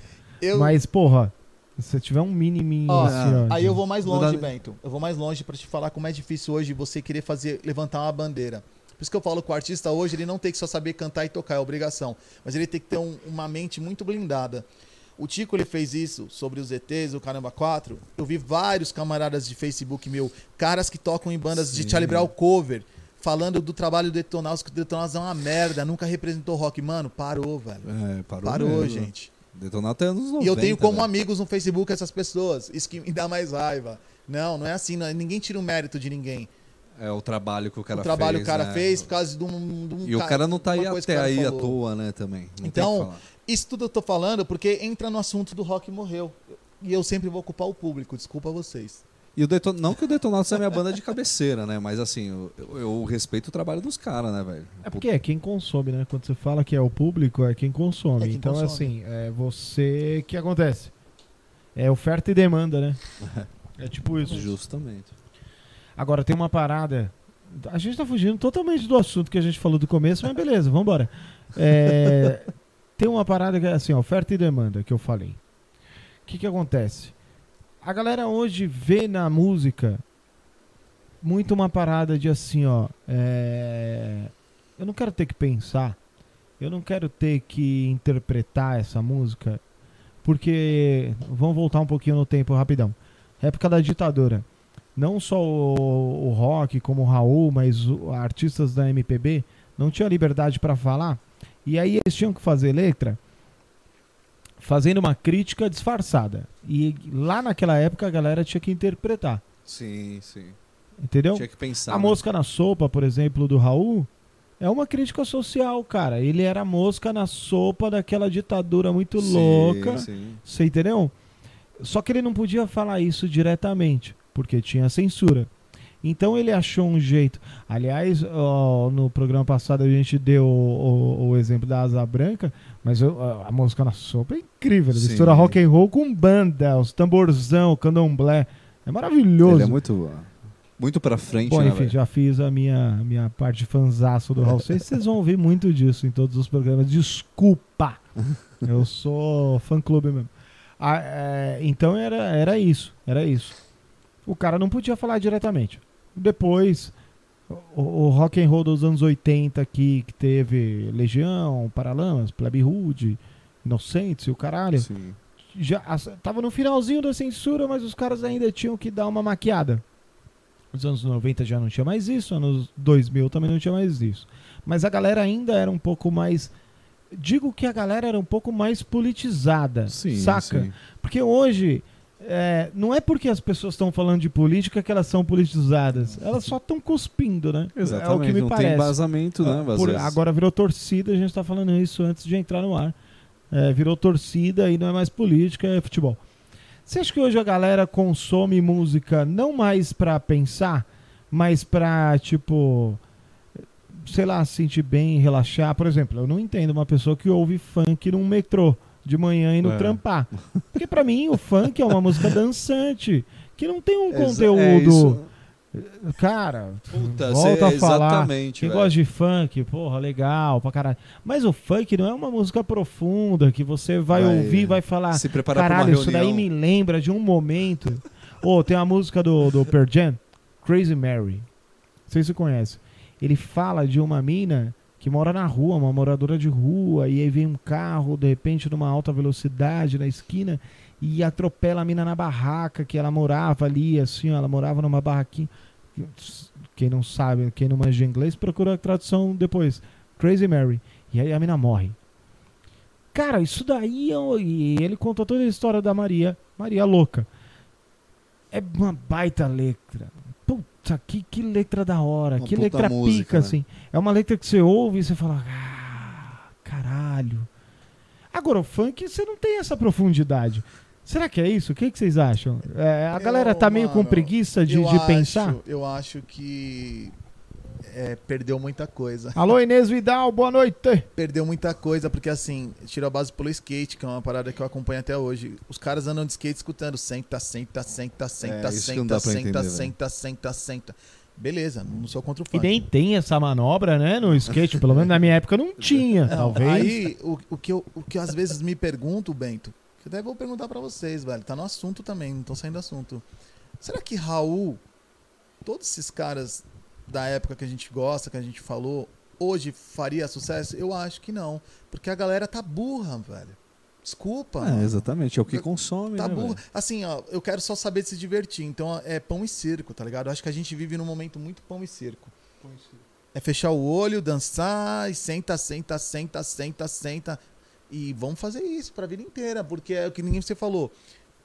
Eu, Mas, porra, se você tiver um miniminho Ó, assim, ó, aí eu vou mais Não longe, Bento. Eu vou mais longe pra te falar como é difícil hoje você querer fazer levantar uma bandeira. Por isso que eu falo que o artista hoje ele não tem que só saber cantar e tocar, é obrigação. Mas ele tem que ter um- uma mente muito blindada. O Tico ele fez isso sobre os ETs, o Caramba 4. Eu vi vários camaradas de Facebook meu, caras que tocam em bandas de Sim. Charlie Brown cover, falando do trabalho do Detonautas, que o Detonautas é uma merda, nunca representou rock. Mano, parou, velho. É, parou, Parou, mesmo. gente. Detonar até anos 90. E eu tenho como velho. amigos no Facebook essas pessoas. Isso que me dá mais raiva. Não, não é assim. não é- ninguém tira o mérito de ninguém. É o trabalho que o cara o trabalho fez, que o cara né? fez por causa de um. de um E o cara não tá aí até aí à falou. toa, né, também. Não Então. Isso tudo eu tô falando porque entra no assunto do rock morreu. E eu sempre vou ocupar o público, desculpa vocês. E o Deton... Não que o Detonautas é minha banda de cabeceira, né? Mas assim, eu, eu- eu respeito o trabalho dos caras, né, velho? É porque é quem consome, né? Quando você fala que é o público, é quem consome. É quem então, consome. assim, é você. O que acontece? É oferta e demanda, né? É tipo isso. Justamente. Agora tem uma parada. A gente tá fugindo totalmente do assunto que a gente falou do começo, mas beleza, vambora. É, tem uma parada que é assim, oferta e demanda, que eu falei. O que que acontece? A galera hoje vê na música muito uma parada de assim, ó. é, eu não quero ter que pensar, eu não quero ter que interpretar essa música, porque vamos voltar um pouquinho no tempo rapidão. Época da ditadura não só o, o rock como o Raul, mas o- artistas da MPB não tinham liberdade para falar. E aí eles tinham que fazer letra fazendo uma crítica disfarçada. E lá naquela época a galera tinha que interpretar, Sim, sim. entendeu? Tinha que pensar. A né? mosca na sopa, por exemplo, do Raul, é uma crítica social, cara. Ele era mosca na sopa daquela ditadura muito Sim, louca. Sim. Você entendeu? Só que ele não podia falar isso diretamente, porque tinha censura. Então ele achou um jeito. Aliás, ó, no programa passado a gente deu o, o- o exemplo da Asa Branca, mas eu- a- música na sopa é incrível. Ele mistura rock and roll com banda, os tamborzão, candomblé. É maravilhoso. Ele é muito, muito pra frente, Bom, né, enfim, já fiz a minha, minha parte de fanzaço do Raul Seixas. Vocês vão ouvir muito disso em todos os programas. Desculpa! Eu sou fã-clube mesmo. Ah, é, então era, era isso, era isso. O cara não podia falar diretamente. Depois, o, o rock and roll dos anos 80 aqui, que teve Legião, Paralamas, Plebe Rude, Inocentes e o caralho, Sim. já tava no finalzinho da censura, mas os caras ainda tinham que dar uma maquiada. Nos anos 90 já não tinha mais isso, anos 2000 também não tinha mais isso. Mas a galera ainda era um pouco mais digo que a galera era um pouco mais politizada, Sim, saca? sim. Porque hoje é, não é porque as pessoas estão falando de política que elas são politizadas. Elas só estão cuspindo, né? Exatamente. É o que me não parece. tem embasamento, né? às Por- agora virou torcida, a gente tá falando isso antes de entrar no ar. É, virou torcida e não é mais política, é futebol. Você acha que hoje a galera consome música não mais pra pensar, mas pra, tipo, sei lá, se sentir bem, relaxar? Por exemplo, eu não entendo uma pessoa que ouve funk num metrô de manhã e no É. trampar. Porque pra mim o funk é uma música dançante, que não tem um conteúdo. é. Cara, Puta, volta a falar. Exatamente. Quem gosta de funk, porra, legal pra caralho. Mas o funk não é uma música profunda que você vai, Vai ouvir vai falar. Se preparar Caralho, pra uma isso daí me lembra de um momento. Ô, tem a música do, do Pearl Jam, Crazy Mary. Não sei se você conhece. Ele fala de uma mina que mora na rua, uma moradora de rua, e aí vem um carro, de repente, numa alta velocidade na esquina, e atropela a mina na barraca que ela morava ali, assim, ela morava numa barraquinha. Quem não sabe, quem não manja inglês, procura a tradução depois. Crazy Mary. E aí a mina morre. Cara, isso daí. E ele contou toda a história da Maria. Maria louca. É uma baita letra. Puta, que, que letra da hora. Uma que letra música, pica, né? assim. É uma letra que você ouve e você fala. Ah, caralho. Agora, o funk, você não tem essa profundidade. Será que é isso? O que, que vocês acham? É, a Eu, galera tá meio com preguiça de, de acho- pensar? Eu acho que é, perdeu muita coisa. Alô, Inês Vidal, boa noite. Perdeu muita coisa, porque assim, tirou a base pelo skate, que é uma parada que eu acompanho até hoje. Os caras andam de skate escutando senta, senta, senta, senta, É, senta, senta, entender, senta, senta, senta. Beleza, não sou contra o E funk. nem tem essa manobra, né, no skate. Pelo menos na minha época não tinha, Não, talvez. Aí, o, o, que eu, o que eu às vezes me pergunto, Bento, que eu até vou perguntar pra vocês, velho. Tá no assunto também, não tô saindo do assunto. Será que Raul, todos esses caras da época que a gente gosta, que a gente falou, hoje faria sucesso? Eu acho que não. Porque a galera tá burra, velho. Desculpa. É, exatamente, é o que consome, Tá né, burra. velho? Assim, ó, eu quero só saber de se divertir. Então é pão e circo, tá ligado? Eu acho que a gente vive num momento muito pão e circo. É fechar o olho, dançar e senta, senta, senta, senta, senta. E vamos fazer isso pra vida inteira, porque é o que ninguém você falou.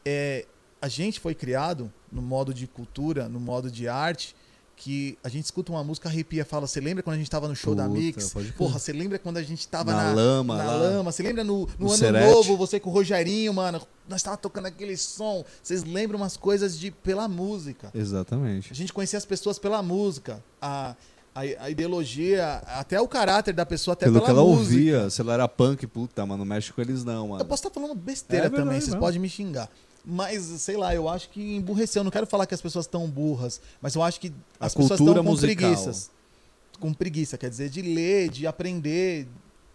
É, a gente foi criado no modo de cultura, no modo de arte, que a gente escuta uma música, arrepia, fala, você lembra quando a gente tava no show da Puta, Mix? pode crer. Porra, você lembra quando a gente tava Na na, lama na lá. lama? Você lembra no, no No ano Serete. novo, você com o Rogerinho, mano? Nós tava tocando aquele som. Vocês lembram umas coisas de pela música. Exatamente. A gente conhecia as pessoas pela música. A, a, a ideologia, até o caráter da pessoa, até Pelo pela que ela música. ouvia, se ela era punk, puta, mas não mexe com eles não, mano. Eu posso estar falando besteira É verdade, também, vocês não. podem me xingar. Mas, sei lá, eu acho que emburreceu. Eu não quero falar que as pessoas estão burras, mas eu acho que A as pessoas cultura estão com musical. preguiças. Com preguiça, quer dizer, de ler, de aprender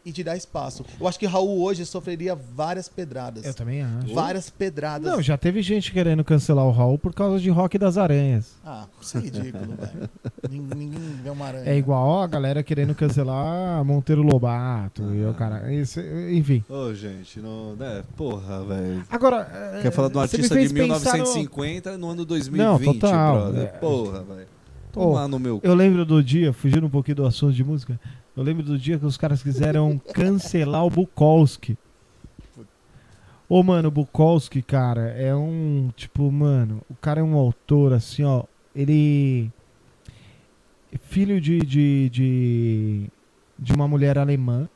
e de dar espaço. Eu acho que Raul hoje sofreria várias pedradas. Eu também acho. Várias pedradas. Não, já teve gente querendo cancelar o Raul por causa de Rock das Aranhas. Ah, isso é ridículo, velho. Ninguém, vê uma aranha. É igual a galera querendo cancelar Monteiro Lobato e o cara. Isso, enfim. Ô, gente, não, né? Porra, velho. Agora. Quer falar de um artista de pensar no- 1950 no... ano 2020, Não, total, brother. é. Porra, velho. Tomar no meu... Eu lembro do dia, fugindo um pouquinho do assunto de música, eu lembro do dia que os caras quiseram cancelar o Bukowski. Ô, mano, Bukowski, cara, é um. Tipo, mano, o cara é um autor, assim, ó. Ele. Filho de. de, de, de uma mulher alemã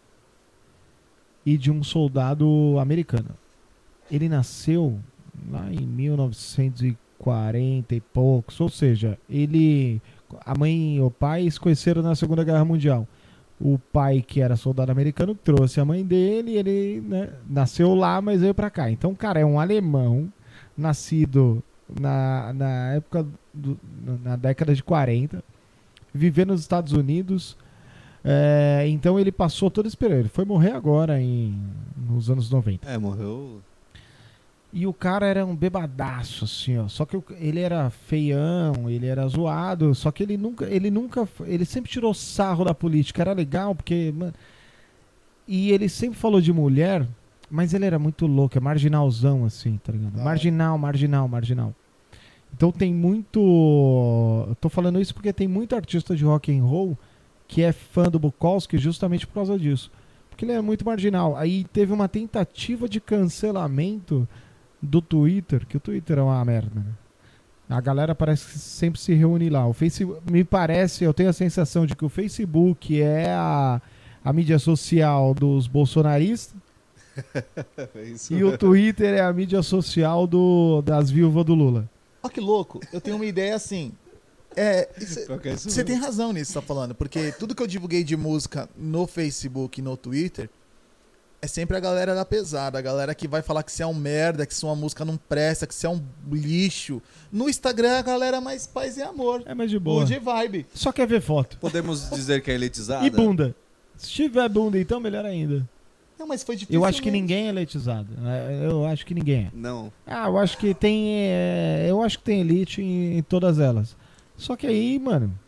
e de um soldado americano. Ele nasceu lá em 1940 e poucos, ou seja, ele a mãe e o pai se conheceram na Segunda Guerra Mundial. O pai, que era soldado americano, trouxe a mãe dele, ele né, nasceu lá, mas veio pra cá. Então, cara, é um alemão, nascido na, na época, do- na década de 40, vivendo nos Estados Unidos. É, então, ele passou todo esse período. Ele foi morrer agora, em, nos anos 90. É, morreu... E o cara era um bebadaço, assim, ó. Só que ele era feião, ele era zoado. Só que ele nunca, ele nunca, ele sempre tirou sarro da política. Era legal porque, mano, e ele sempre falou de mulher, mas ele era muito louco, é marginalzão, assim, tá ligado? Marginal, marginal, marginal. Então tem muito, eu tô falando isso porque tem muito artista de rock and roll que é fã do Bukowski justamente por causa disso. Porque ele é muito marginal. Aí teve uma tentativa de cancelamento do Twitter, que o Twitter é uma merda, né? A galera parece que sempre se reúne lá. O Facebook, me parece, eu tenho a sensação de que o Facebook é a, a mídia social dos bolsonaristas É isso. e o Twitter é a mídia social do, das viúvas do Lula. Ó que louco, eu tenho uma ideia assim. É, é Você tem razão nisso que você tá falando, porque tudo que eu divulguei de música no Facebook e no Twitter é sempre a galera da pesada, a galera que vai falar que você é um merda, que sua música não presta, que você é um lixo. No Instagram é a galera mais paz e amor. É mais de boa. Good vibe. Só quer ver foto. Podemos dizer que é elitizada? E bunda. Se tiver bunda, então melhor ainda. Não, mas foi difícil. Eu acho que ninguém é elitizado. É, Eu acho que ninguém é. Não. Ah, eu acho que tem. é, eu acho que tem elite em, em todas elas. Só que aí, mano.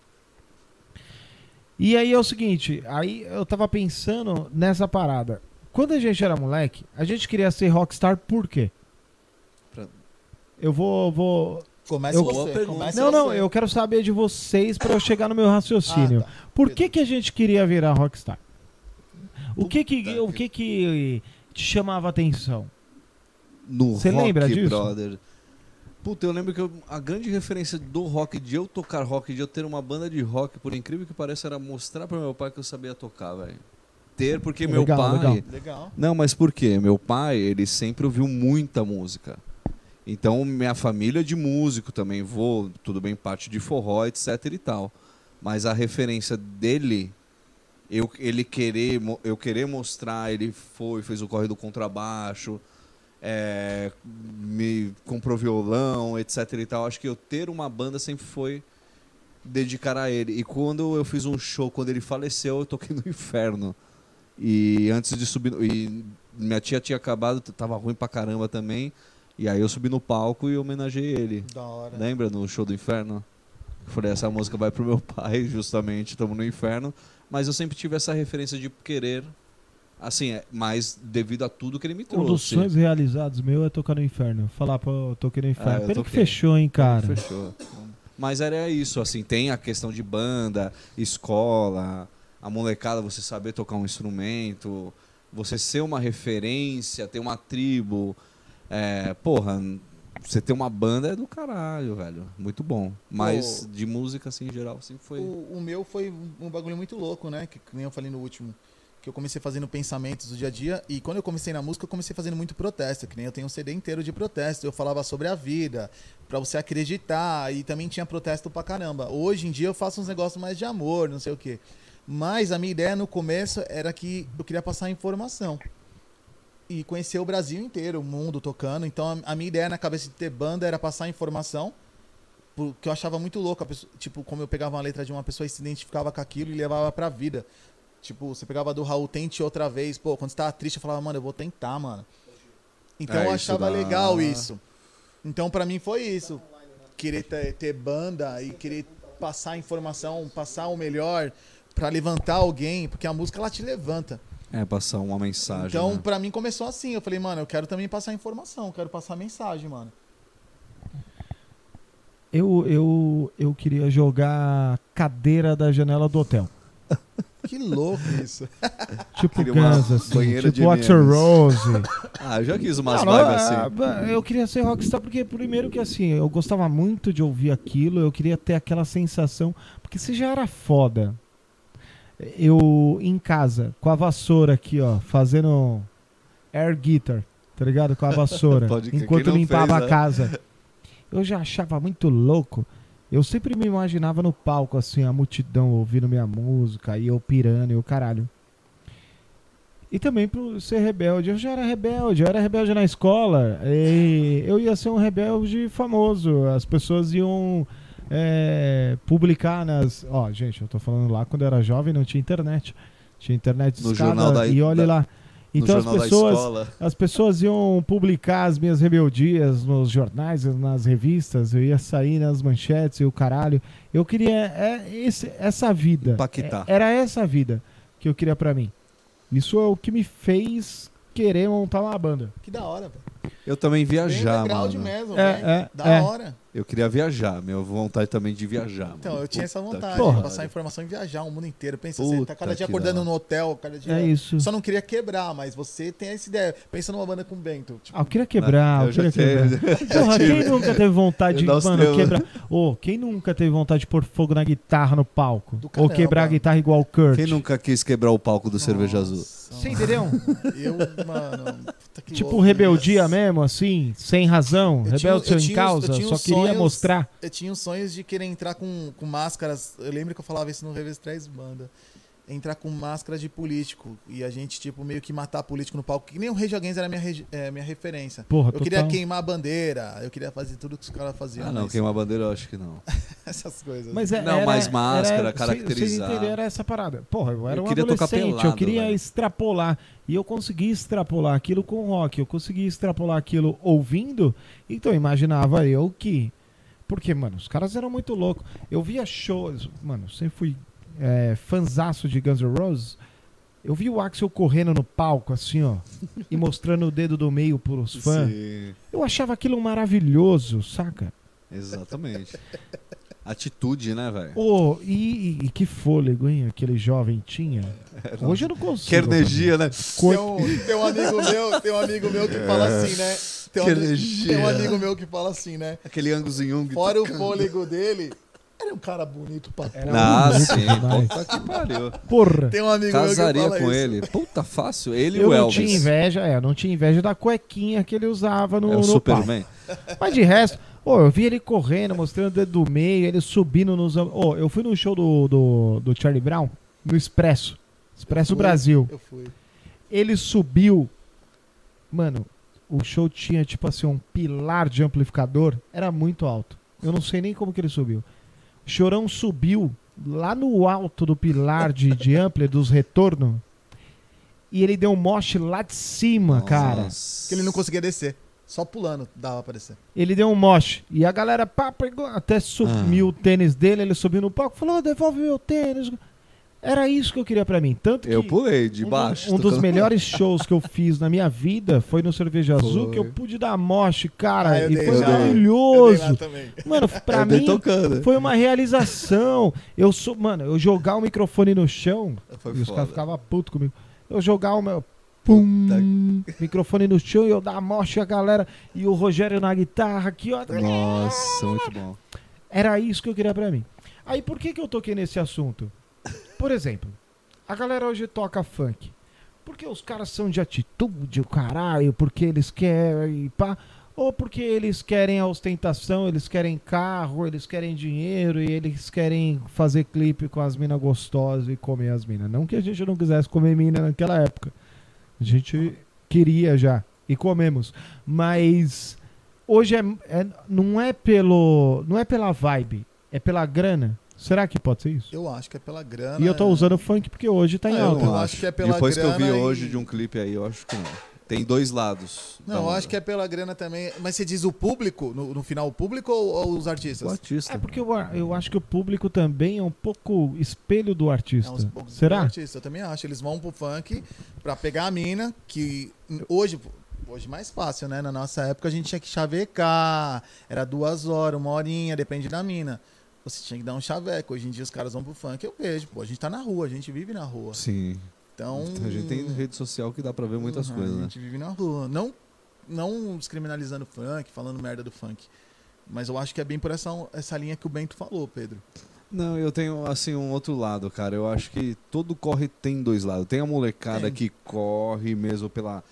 E aí é o seguinte, aí eu tava pensando nessa parada. Quando a gente era moleque, a gente queria ser rockstar por quê? Eu vou. vou... Começa Eu- você. Começa Não, não, você. eu quero saber de vocês pra eu chegar no meu raciocínio. Ah, tá. Por que, que a gente queria virar rockstar? O que que, o que que te chamava a atenção? No Você rock, lembra disso? brother. Puta, eu lembro que eu- a grande referência do rock, de eu tocar rock, de eu ter uma banda de rock, por incrível que pareça, era mostrar pra meu pai que eu sabia tocar, velho. Ter, porque meu Legal, pai. legal. Legal. Não, mas por quê? Meu pai, ele sempre ouviu muita música. Então, minha família é de músico também, vou, tudo bem, parte de forró, etc e tal. Mas a referência dele, eu, ele querer, eu querer mostrar, ele foi, fez o corre do contrabaixo, é, me comprou violão, etc e tal. Acho que eu ter uma banda sempre foi dedicar a ele. E quando eu fiz um show, quando ele faleceu, eu toquei no inferno. E antes de subir. no- E minha tia tinha acabado, tava ruim pra caramba também. E aí eu subi no palco e homenageei ele. Da hora. Lembra no show do inferno? Eu falei, essa música vai pro meu pai, justamente, estamos no inferno. Mas eu sempre tive essa referência de querer. Assim, é, mas devido a tudo que ele me Um dos trouxe. sonhos realizados meu é tocar no inferno. Falar pra eu toquei no inferno. Ah, eu Pena que fechou, hein, cara. Fechou. Mas era isso, assim, tem a questão de banda, escola, a molecada, você saber tocar um instrumento, você ser uma referência, ter uma tribo. É, porra, você ter uma banda é do caralho, velho. Muito bom. Mas de música, assim, em geral, assim, foi. O, o meu foi um, bagulho muito louco, né? Que, que nem eu falei no último. Que eu comecei fazendo pensamentos do dia a dia. E quando eu comecei na música, eu comecei fazendo muito protesto. Que nem eu tenho um CD inteiro de protesto. Eu falava sobre a vida, pra você acreditar. E também tinha protesto pra caramba. Hoje em dia eu faço uns negócios mais de amor, não sei o quê. Mas a minha ideia no começo era que eu queria passar informação. E conhecer o Brasil inteiro, o mundo tocando. Então a minha ideia na cabeça de ter banda era passar informação porque eu achava muito louco, pessoa- tipo, como eu pegava uma letra de uma pessoa e se identificava com aquilo e levava pra vida. Tipo, você pegava do Raul, tente outra vez. Pô, quando você tava triste, eu falava, mano, eu vou tentar, mano. Então É, eu isso achava dá- legal isso. Então pra mim foi isso. Querer ter, ter banda e querer passar informação, passar o melhor pra levantar alguém, porque a música ela te levanta. É, passar uma mensagem. Então, né? pra mim começou assim. Eu falei, mano, eu quero também passar informação, eu quero passar mensagem, mano. Eu, eu, eu queria jogar cadeira da janela do hotel. Que louco isso. Tipo Guns, assim. banheira de Tipo M&Ms. Rose. Ah, eu já quis umas Não, vibes é, assim. é, Eu queria ser rockstar porque, primeiro, que assim, eu gostava muito de ouvir aquilo, eu queria ter aquela sensação. Porque se já era foda, eu em casa, com a vassoura aqui, ó, fazendo air guitar, tá ligado? Com a vassoura, enquanto limpava fez, a né? casa. Eu já achava muito louco. Eu sempre me imaginava no palco, assim, a multidão ouvindo minha música, e eu pirando e o caralho. E também por ser rebelde. Eu já era rebelde, eu era rebelde na escola. E eu ia ser um rebelde famoso. As pessoas iam é, publicar nas. Ó, gente, eu tô falando lá quando eu era jovem, não tinha internet. Tinha internet No discada, jornal da- e olhe da- lá. Então no as pessoas, as pessoas iam publicar as minhas rebeldias nos jornais, nas revistas, eu ia sair nas manchetes e o caralho. Eu queria é, esse- essa vida. Impactar. É- era essa vida que eu queria pra mim. Isso é o que me fez querer montar uma banda. Que da hora, velho. Eu também viajar, mano. mesmo, É, velho. é, Da é. hora. Eu queria viajar, minha vontade também de viajar. Então, mano. eu tinha essa vontade de passar informação e viajar o mundo inteiro. Pensa, você Puta tá cada dia acordando da no hotel, cada dia. É isso. Só não queria quebrar, mas você tem essa ideia. Pensa numa banda com Bento. Tipo, Ah, eu queria quebrar, eu, eu queria quebrar. Porra, quem nunca teve vontade de, mano, quebrar. Ô, quem nunca teve vontade de pôr fogo na guitarra no palco? Do Ou caramba. quebrar a guitarra igual o Kurt? Quem nunca quis quebrar o palco do Cerveja Azul? Nossa, Você entendeu? Eu, mano. puta que tipo louco, rebeldia mas- mesmo, assim, sem razão, Eu rebelde tinha- causa, só queria sonhos- mostrar. Eu tinha os sonhos de querer entrar com, com máscaras. Eu lembro que eu falava isso no Revés 3 Banda. Entrar com máscara de político. E a gente, tipo, meio que matar político no palco. Que nem o Rage Against era a minha, é, minha referência. Porra, Eu queria total. queimar a bandeira. Eu queria fazer tudo que os caras faziam. Ah, não, mas queimar bandeira eu acho que não. Essas coisas. Mas é, Não, era, mais máscara, era, caracterizar. Vocês entenderam era essa parada. Porra, eu era Eu um queria tocar adolescente, eu pelado, queria velho. extrapolar. E eu consegui extrapolar aquilo com rock, eu consegui extrapolar aquilo ouvindo. Então eu imaginava eu que. Porque, mano, os caras eram muito loucos. Eu via shows, mano, sempre fui é, fanzaço de Guns N' Roses. Eu vi o Axel correndo no palco, assim, ó, e mostrando o dedo do meio pros fãs. Sim, Eu achava aquilo maravilhoso, saca? exatamente. Atitude, né, velho? Ô, e, e que fôlego, hein? Aquele jovem tinha. Hoje eu não consigo. Que energia, né? Tem um, tem um amigo meu, tem um amigo meu que fala assim, né? Tem um, Que energia. tem um amigo meu que fala assim, né? Aquele Angus Jung. Fora o fôlego dele, ele é um cara bonito pra Era Ah, bonito sim. Puta que pariu. Porra. Tem um amigo Casaria meu que fala com isso. ele. Puta, fácil. Ele e Eu o não Elvis. tinha inveja, é, eu não tinha inveja da cuequinha que ele usava no, É o no Superman. palco. Mas de resto, ô, eu vi ele correndo, mostrando o dedo do meio, ele subindo nos. Ô, eu fui no show do, do, do Charlie Brown, no Expresso. Expresso fui. Brasil. Eu fui. Ele subiu. Mano, o show tinha tipo assim um pilar de amplificador, era muito alto. Eu não sei nem como que ele subiu. Chorão subiu lá no alto do pilar de, de ampli dos retornos. E ele deu um moche lá de cima, cara. Nossa. Que ele não conseguia descer. Só pulando dava pra descer. Ele deu um moche. E a galera pá, pegou, até sumiu o tênis dele, ele subiu no palco, falou: "Oh, devolve meu tênis. Era isso que eu queria pra mim. Tanto que Eu pulei de um, baixo. um dos melhores shows que eu fiz na minha vida foi no Cerveja Azul, Foi. que eu pude dar moche, cara. Ah, e dei, foi maravilhoso. também. Mano, pra Eu mim tocando. foi uma realização. Eu sou, mano, eu jogar o microfone no chão, Foi e os caras ficavam putos comigo. Eu jogar o meu. Pum, microfone no chão e eu dar moche a galera. E o Rogério na guitarra aqui, ó. Nossa, muito bom. Era isso que eu queria pra mim. Aí por que, que eu toquei nesse assunto? Por exemplo, a galera hoje toca funk. Porque os caras são de atitude, o caralho, porque eles querem pá. Ou porque eles querem a ostentação, eles querem carro, eles querem dinheiro e eles querem fazer clipe com as minas gostosas e comer as minas. Não que a gente não quisesse comer mina naquela época. A gente queria já e comemos. Mas hoje é, é- não é pelo não é pela vibe, é pela grana. Será que pode ser isso? Eu acho que é pela grana. E eu tô usando funk porque hoje tá em Ah, eu alta. não acho que é pela Depois que eu vi grana hoje e- de um clipe aí, eu acho que não. Tem dois lados. Não, eu acho que é pela grana também. Mas você diz o público, no, no final o público ou, ou os artistas? O artista. É porque eu, eu acho que o público também é um pouco espelho do É artista. uns poucos Será? artistas, eu também acho. Eles vão pro funk pra pegar a mina, que hoje, hoje mais fácil, né? Na nossa época a gente tinha que chavecar. Era duas horas, uma horinha, depende da mina. Você tinha que dar um chaveco. Hoje em dia os caras vão pro funk, eu vejo. Pô, a gente tá na rua, a gente vive na rua. Sim. Então. A gente tem rede social que dá pra ver muitas Uhum, coisas, A né? gente vive na rua. Não, não descriminalizando o funk, falando merda do funk. Mas eu acho que é bem por essa, essa linha que o Bento falou, Pedro. Não, eu tenho assim um outro lado, cara. Eu acho que todo corre tem dois lados. Tem a molecada Tem. que corre mesmo pela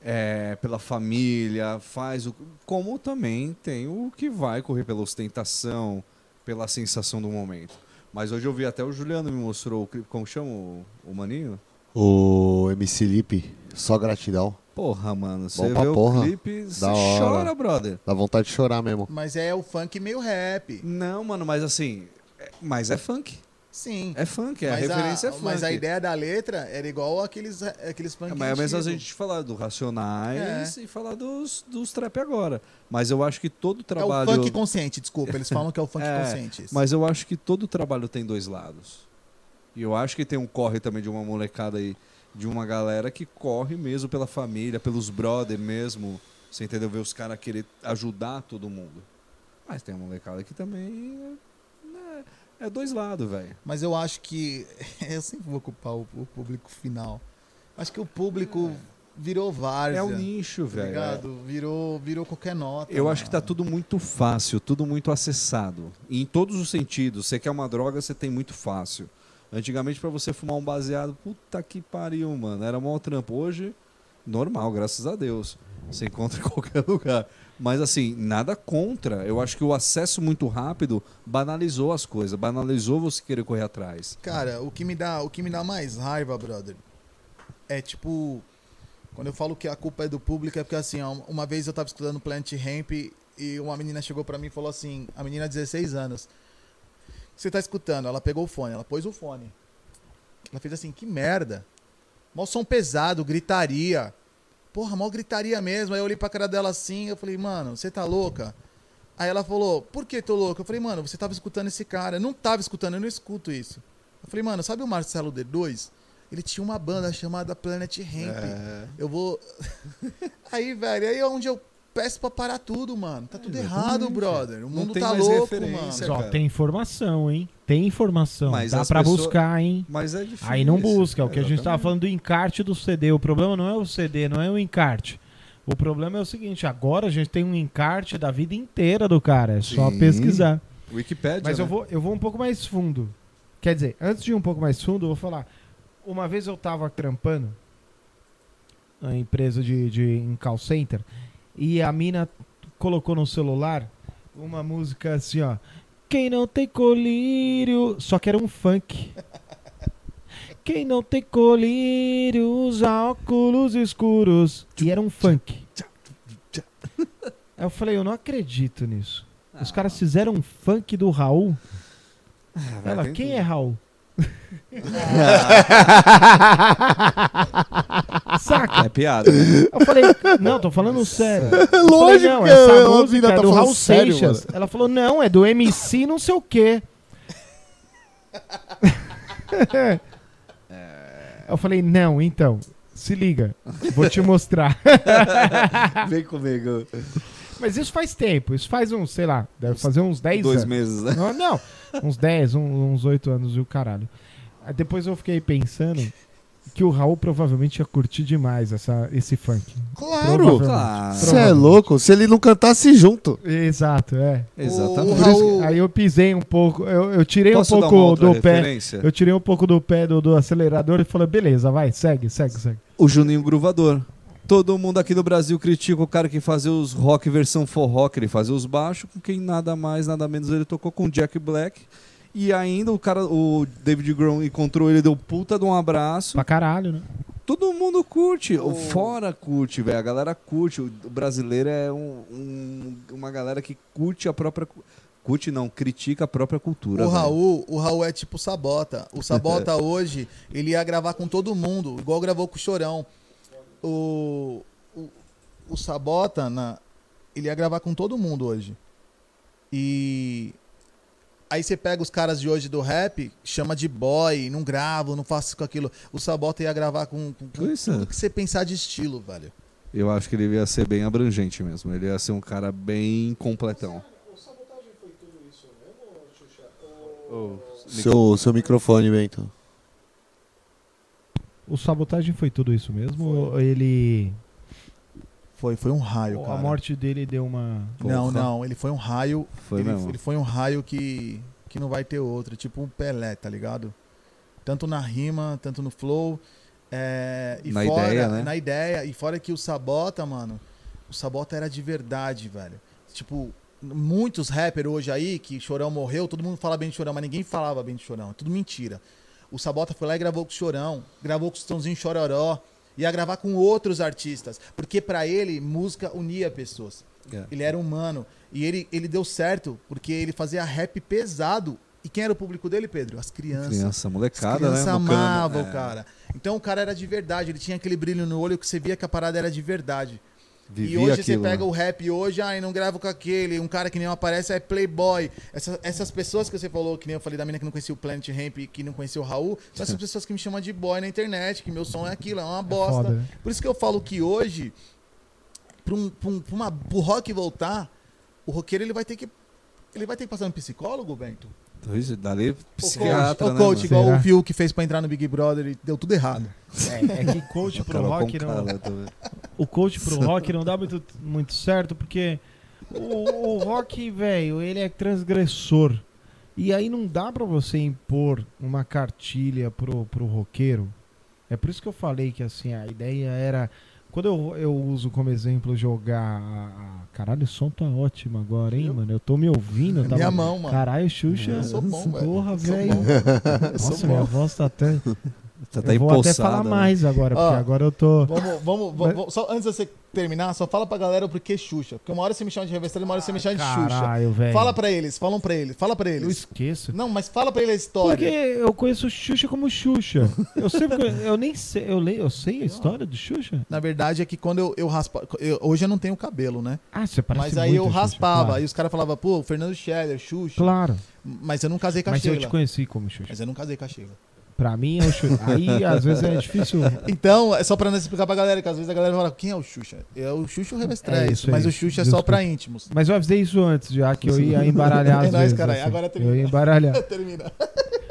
é, pela família, faz o como também tem o que vai correr pela ostentação, pela sensação do momento. Mas hoje eu vi até o Juliano me mostrou o clipe, como chama o, o maninho? O MC Lipe, só gratidão. Porra, mano, você vê porra. o clipe, você chora, brother. Dá vontade de chorar mesmo. Mas é o funk meio rap. Não, mano, mas assim, é- mas é funk. Sim. É funk, é, a mas referência é funk. Mas a ideia da letra era igual aqueles, aqueles funk É, mas é a mesma antigos. a gente falar do Racionais É. e falar dos, dos trap agora. Mas eu acho que todo É o trabalho. funk consciente, desculpa. Eles falam que é o funk É, consciente. isso. Mas eu acho que todo trabalho tem dois lados. E eu acho que tem um corre também de uma molecada aí, de uma galera que corre mesmo pela família, pelos brother mesmo. Você entendeu? Ver os caras querer ajudar todo mundo. Mas tem a molecada que também. É, é dois lados, velho. Mas eu acho que. Eu sempre vou ocupar o, o público final. Acho que o público virou várzea. É o nicho, Tá velho. ligado? Virou, virou qualquer nota. Eu acho que tá mano. tudo muito fácil, tudo muito acessado. E em todos os sentidos. Você quer uma droga, você tem muito fácil. Antigamente, pra você fumar um baseado, puta que pariu, mano. Era mó trampo. Hoje, normal, graças a Deus. Você encontra em qualquer lugar. Mas assim, nada contra. Eu acho que o acesso muito rápido banalizou as coisas, banalizou você querer correr atrás. Cara, o que me dá, o que me dá mais raiva, brother, é tipo quando eu falo que a culpa é do público é porque assim, uma vez eu tava escutando Plant Ramp e uma menina chegou pra mim e falou assim, a menina de 16 anos. "O que Você tá escutando? Ela pegou o fone, ela pôs o fone. Ela fez assim, que merda. Mó som pesado, gritaria. Porra, mó gritaria mesmo. Aí eu olhei pra cara dela assim, eu falei, mano, você tá louca? Aí ela falou, por que tô louca? Eu falei, mano, você tava escutando esse cara. Eu não tava escutando, eu não escuto isso. Eu falei, mano, sabe o Marcelo D2? Ele tinha uma banda chamada Planet Ramp. É. Eu vou. aí, velho, aí é onde eu peço pra parar tudo, mano. Tá tudo Exatamente. errado, brother. O mundo tá louco, mano. ó, tem informação, hein? Tem informação. Mas Dá pra pessoas- buscar, hein? Mas é difícil. Aí não busca. O que a gente tava falando do encarte do CD. O problema não é o CD, não é o encarte. O problema é o seguinte: agora a gente tem um encarte da vida inteira do cara. É só Sim. pesquisar. Wikipédia, Mas eu né? vou, eu vou um pouco mais fundo. Quer dizer, antes de ir um pouco mais fundo, eu vou falar. Uma vez eu tava trampando na empresa de, de em call center e a mina colocou no celular uma música assim, ó. Quem não tem colírio. Só que era um funk. Quem não tem colírio usa óculos escuros. E era um funk. Aí eu falei, eu não acredito nisso. Os caras fizeram um funk do Raul. Ah, Ela, quem é Raul? Saca? É piada. né? Eu falei, não, tô falando sério. Eu falei, Lógico não, essa a música é tá do falando Raul sério, Seixas. Ela falou, não, é do MC não sei o quê. Eu falei, não, então, se liga, vou te mostrar. Vem comigo. Mas isso faz tempo, isso faz uns, sei lá, deve fazer uns 10 Dois anos. meses, né? Não, não, uns 10, um- uns 8 anos e o caralho. Aí depois eu fiquei pensando que o Raul provavelmente ia curtir demais essa, esse funk. Claro! Você é louco? Se ele não cantasse junto. Exato, é. Exatamente. Raul- aí eu pisei um pouco, eu, eu tirei Posso um dar uma pouco outra do pé. referência? Eu tirei um pouco do pé do, do acelerador e falei, beleza, vai, segue, segue, segue. O Juninho Gruvador. Todo mundo aqui no Brasil critica o cara que fazia os rock versão forró, que ele fazia os baixos, com quem nada mais, nada menos ele tocou com Jack Black. E ainda o cara, o David Grohl encontrou ele, deu puta de um abraço. Pra caralho, né? Todo mundo curte, o O- fora curte, velho. A galera curte. O brasileiro é um- um- uma galera que curte a própria. cu- Curte não, critica a própria cultura. O. Raul, o Raul é tipo o Sabota. O Sabota hoje, ele ia gravar com todo mundo, igual gravou com o Chorão. O, o, o Sabota, na, ele ia gravar com todo mundo hoje. E aí você pega os caras de hoje do rap, chama de boy, não gravo, não faço com aquilo. O Sabota ia gravar com, com, com Isso. tudo que você pensar de estilo, velho. Eu acho que ele ia ser bem abrangente mesmo. Ele ia ser um cara bem completão. Oh, Seu, seu microfone, Bento. O sabotagem foi tudo isso mesmo? Ou ele. Foi, foi um raio, a cara. morte dele deu uma. Não, Porra. não, ele foi um raio Foi ele, mesmo. ele foi um raio que, que não vai ter outro. Tipo um Pelé, tá ligado? Tanto na rima, tanto no flow. é, e Na fora, ideia, né? Na ideia. E fora que o Sabota, mano, o Sabota era de verdade, velho. Tipo, muitos rappers hoje aí, que Chorão morreu, todo mundo fala bem de Chorão, mas ninguém falava bem de Chorão. É tudo mentira. O Sabota foi lá e gravou com o Chorão, gravou com o Stãozinho Chororó, ia gravar com outros artistas. Porque pra ele, música unia pessoas. É. Ele era humano. E ele, ele deu certo, porque ele fazia rap pesado. E quem era o público dele, Pedro? As crianças. Criança, As molecada, crianças né? Amavam É, o cara. Então o cara era de verdade. Ele tinha aquele brilho no olho que você via que a parada era de verdade. Vivia e hoje aquilo, você pega né? o rap hoje, ai, não gravo com aquele, um cara que nem aparece é playboy. Essa- essas pessoas que você falou, que nem eu falei da mina que não conhecia o Planet Ramp e que não conhecia o Raul, são essas pessoas que me chamam de boy na internet, que meu som é aquilo, é uma bosta. Foda, né? Por isso que eu falo que hoje, pra um, pra um, pra uma, pro rock voltar, o roqueiro ele vai ter que. Ele vai ter que passar no psicólogo, Bento? Dali, O psiquiatra, coach, né? o coach igual Será? o Phil que fez pra entrar no Big Brother e deu tudo errado. É, é que coach pro rock não. o coach pro rock não dá muito, muito certo, porque o, o rock, velho, ele é transgressor. E aí não dá pra você impor uma cartilha pro, pro roqueiro. É por isso que eu falei que assim, a ideia era. Quando eu, eu uso como exemplo jogar. A, caralho, o som tá ótimo agora, hein, Viu? mano? Eu tô me ouvindo. eu tava- Minha mão, mano. Caralho, Xuxa. Eu sou bom. Porra, Eu velho. Eu Nossa, minha voz tá até. Tá, tá eu vou até falar né? mais agora, porque Ó, agora eu tô. Vamos, vamos, vamos, vamos- só antes de você terminar, só fala pra galera o porquê Xuxa. Porque uma hora você me chama de revestado, uma hora você me chama de Xuxa. Caralho, velho. Fala pra eles, falam pra eles, fala pra Eu eles. esqueço. Não, mas fala pra eles a história. Porque eu conheço Xuxa como Xuxa. Eu sempre eu nem sei, eu, leio, eu sei a história do Xuxa. Na verdade é que quando eu, eu raspa, eu- hoje eu não tenho cabelo, né? Ah, você parece mas aí muito eu a Xuxa, raspava, Claro. aí os caras falavam, pô, Fernando Scheller, Xuxa. Claro. Mas eu não casei com a Mas eu Sheila. te conheci como Xuxa. Mas eu não casei com a Sheila. Pra mim é o Xuxa. Aí, às vezes, é difícil. Então, é só pra nós explicar pra galera, que às vezes a galera fala, quem é o Xuxa? É o Xuxa ou o É Revestrez, isso mas aí. o Xuxa é só pra íntimos. Mas eu avisei isso antes, já que eu ia embaralhar É nóis, caralho. assim. Agora Eu termina. ia embaralhar. Termina.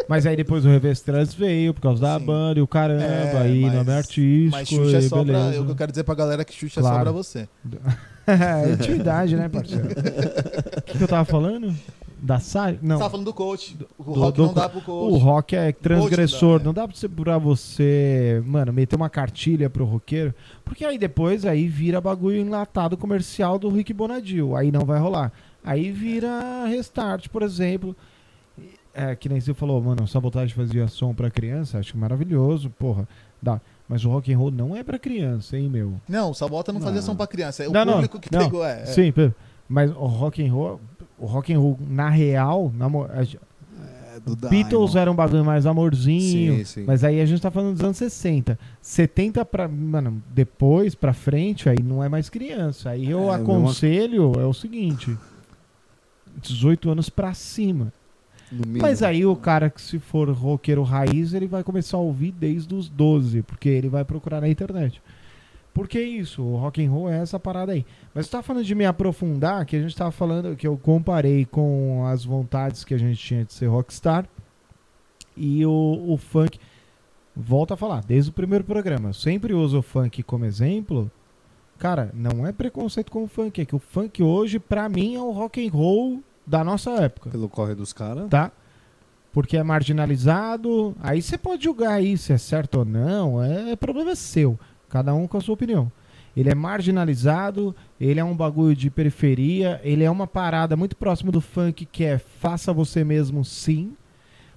Mas aí depois o Revestrans veio por causa da Sim. banda e o caramba, É, aí mas- nome artístico. Mas Xuxa é só pra. beleza. Eu, eu quero dizer pra galera que Xuxa é só Claro. pra você. é intimidade, né, parceiro? O que, que eu tava falando? Da Sari? Não. Você tava falando do coach. O Do- rock do não dá pro coach. O rock é transgressor, dá, é. não dá pra você, pra você, mano, meter uma cartilha pro roqueiro, porque aí depois aí vira bagulho enlatado comercial do Rick Bonadil, aí não vai rolar. Aí vira Restart, por exemplo, é, que nem você falou, mano, Sabotagem fazia som pra criança, acho maravilhoso, porra, dá. Mas o rock and roll não é pra criança, hein, meu? Não, o Sabota não, fazia Não. som pra criança. É o Não, não, público que não. pegou. É, é. Sim, mas o rock and roll, o rock and roll na real, na, É, do Beatles Diamond. era um bagulho mais amorzinho, Sim, sim. Mas aí a gente tá falando dos anos 60. 70 pra. Mano, depois pra frente, aí não é mais criança. Aí eu É, aconselho é o seguinte: 18 anos pra cima. Mas aí o cara que se for roqueiro raiz, ele vai começar a ouvir desde os 12, porque ele vai procurar na internet. Por que isso? O rock and roll é essa parada aí. Mas você tá falando de me aprofundar, que a gente tava falando que eu comparei com as vontades que a gente tinha de ser rockstar e o, o funk. Volto a falar, desde o primeiro programa, eu sempre uso o funk como exemplo. Cara, não é preconceito com o funk, é que o funk hoje, pra mim, é o rock and roll da nossa época Pelo corre dos caras. tá? Porque é marginalizado. Aí você pode julgar aí se é certo ou não, é problema seu. Cada um com a sua opinião. Ele é marginalizado, ele é um bagulho de periferia, ele é uma parada muito próximo do funk que é faça você mesmo sim.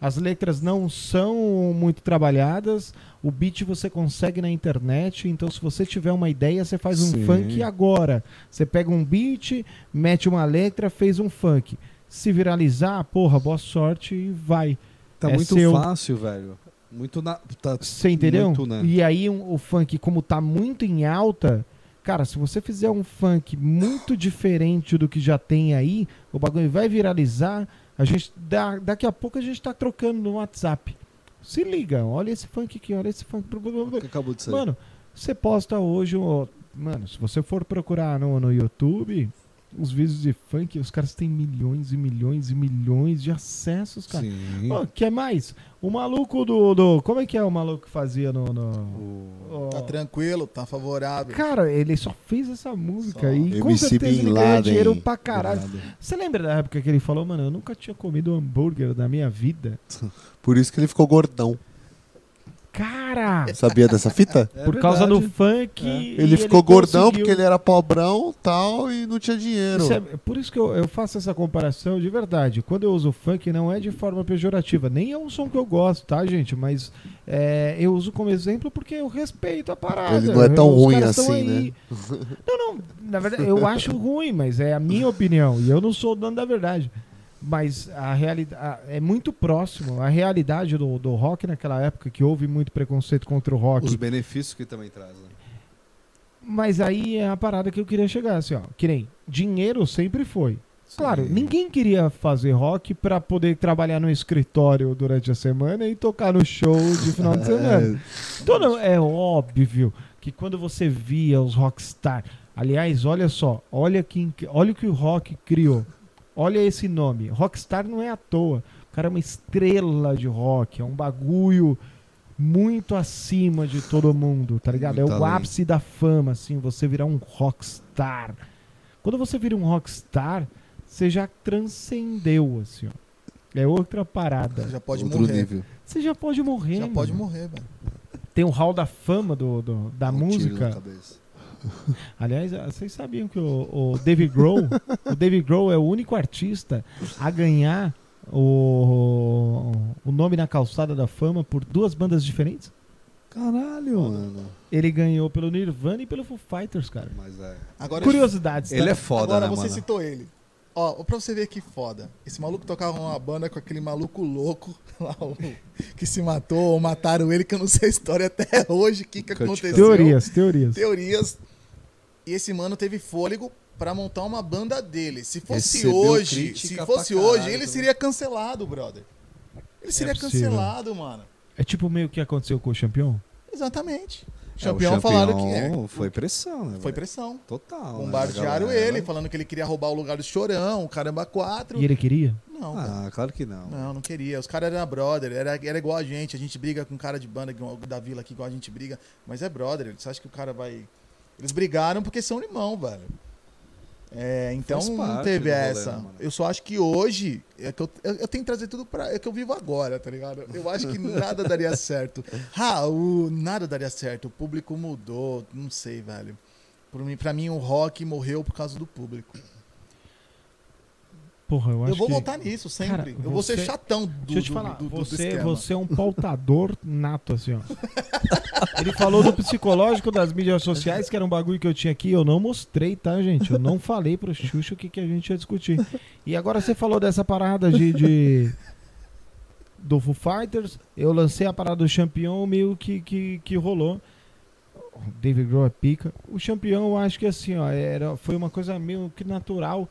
As letras não são muito trabalhadas, o beat você consegue na internet, então se você tiver uma ideia, você faz um Sim. funk agora. Você pega um beat, mete uma letra, fez um funk. Se viralizar, porra, boa sorte e vai. Tá É muito seu. fácil, velho. Muito na. Tá Você entendeu? Muito? E aí um- o funk, como tá muito em alta, cara, se você fizer um funk muito diferente do que já tem aí, o bagulho vai viralizar. A gente da- daqui a pouco a gente tá trocando no WhatsApp. Se liga, olha esse funk aqui, olha esse funk. Que acabou de sair. Mano, você posta hoje, mano, se você for procurar no, no YouTube, os vídeos de funk, os caras têm milhões e milhões e milhões de acessos, cara. Sim. Pô, quer mais? O maluco do, do. Como é que é o maluco que fazia no. no- O- Tá tranquilo, tá favorável. Cara, ele só fez essa música Só. e com MC certeza ele ganha Laden. dinheiro pra caralho. Você lembra da época que ele falou, mano, eu nunca tinha comido um hambúrguer na minha vida? Por isso que ele ficou gordão. Cara! Sabia dessa fita? É por causa do verdade. funk. É. Ele ficou gordão conseguiu. porque ele era pobrão tal e não tinha dinheiro. Isso é- por isso que eu, eu faço essa comparação de verdade. Quando eu uso funk, não é de forma pejorativa. Nem é um som que eu gosto, tá, gente? Mas é, eu uso como exemplo porque eu respeito a parada. Ele não é tão Os ruim assim, aí. Não, não. Na verdade, eu acho ruim, mas é a minha opinião. E eu não sou o dono da verdade. Mas a realidade é muito próximo. A realidade do, do rock naquela época, que houve muito preconceito contra o rock. Os benefícios que também traz. Né? Mas aí é a parada que eu queria chegar, assim, ó. Que nem dinheiro sempre foi. Claro, Sim. ninguém queria fazer rock pra poder trabalhar no escritório durante a semana e tocar no show de final de semana. Então não, é óbvio que quando você via os rockstar, aliás, olha só, olha quem, olha o que o rock criou. Olha esse nome, rockstar não é à toa. O cara é uma estrela de rock, é um bagulho muito acima de todo mundo, tá ligado? Muito é o além. ápice da fama, assim, você virar um rockstar. Quando você vira um rockstar, você já transcendeu, assim, ó. É outra parada. Já pode Outro morrer. nível. Você já pode morrer, Já mano. pode morrer, velho. Tem o hall da fama do, do- da Um tiro na música. Aliás, vocês sabiam que o, o David Grohl, o David Grohl é o único artista a ganhar o, o nome na calçada da fama por duas bandas diferentes? Caralho, mano. Ele ganhou pelo Nirvana e pelo Foo Fighters, cara. Mas é. Agora, Curiosidades, Ele tá? é foda, agora né, você mano? citou ele. Ó, pra você ver que foda. Esse maluco tocava uma banda com aquele maluco louco lá, o- que se matou ou mataram ele, que eu não sei a história até hoje, o que, que aconteceu. Teorias, teorias. Teorias. E esse mano teve fôlego pra montar uma banda dele. Se fosse Recebeu hoje, se fosse caralho hoje, ele seria cancelado, brother. Ele seria possível. cancelado, mano. É tipo meio que aconteceu com o campeão? Exatamente. É, Champion o falaram que campeão é. Foi pressão, né? Foi pressão. Total. né, Bombardearam galera? ele, falando que ele queria roubar o lugar do Chorão, caramba, quatro. E ele queria? Não, cara. Ah, claro que não. Não, não queria. Os caras eram brother, era, era igual a gente. A gente briga com cara de banda da vila aqui, igual a gente briga. Mas é brother. Você acha que o cara vai. Eles brigaram porque são irmão, velho. É, então não teve rolê, essa. né, eu só acho que hoje. É que eu, eu, eu tenho que trazer tudo pra. É que eu vivo agora, tá ligado? Eu acho que nada daria certo. Raul, nada daria certo. O público mudou. Não sei, velho. Por mim, pra mim, o rock morreu por causa do público. Porra, eu acho Eu vou que... voltar nisso sempre. Cara, eu vou ser chatão do, Deixa eu te do- falar, do- do você, esquema. você é um pautador nato, assim, ó. Ele falou do psicológico das mídias sociais, que era um bagulho que eu tinha aqui, eu não mostrei, tá, gente? Eu não falei pro Xuxa o que, que a gente ia discutir. E agora você falou dessa parada de... de- do Foo Fighters, eu lancei a parada do Champion, meio que, que, que rolou. David Grohl é pica. O Champion, eu acho que assim, ó, era, foi uma coisa meio que natural.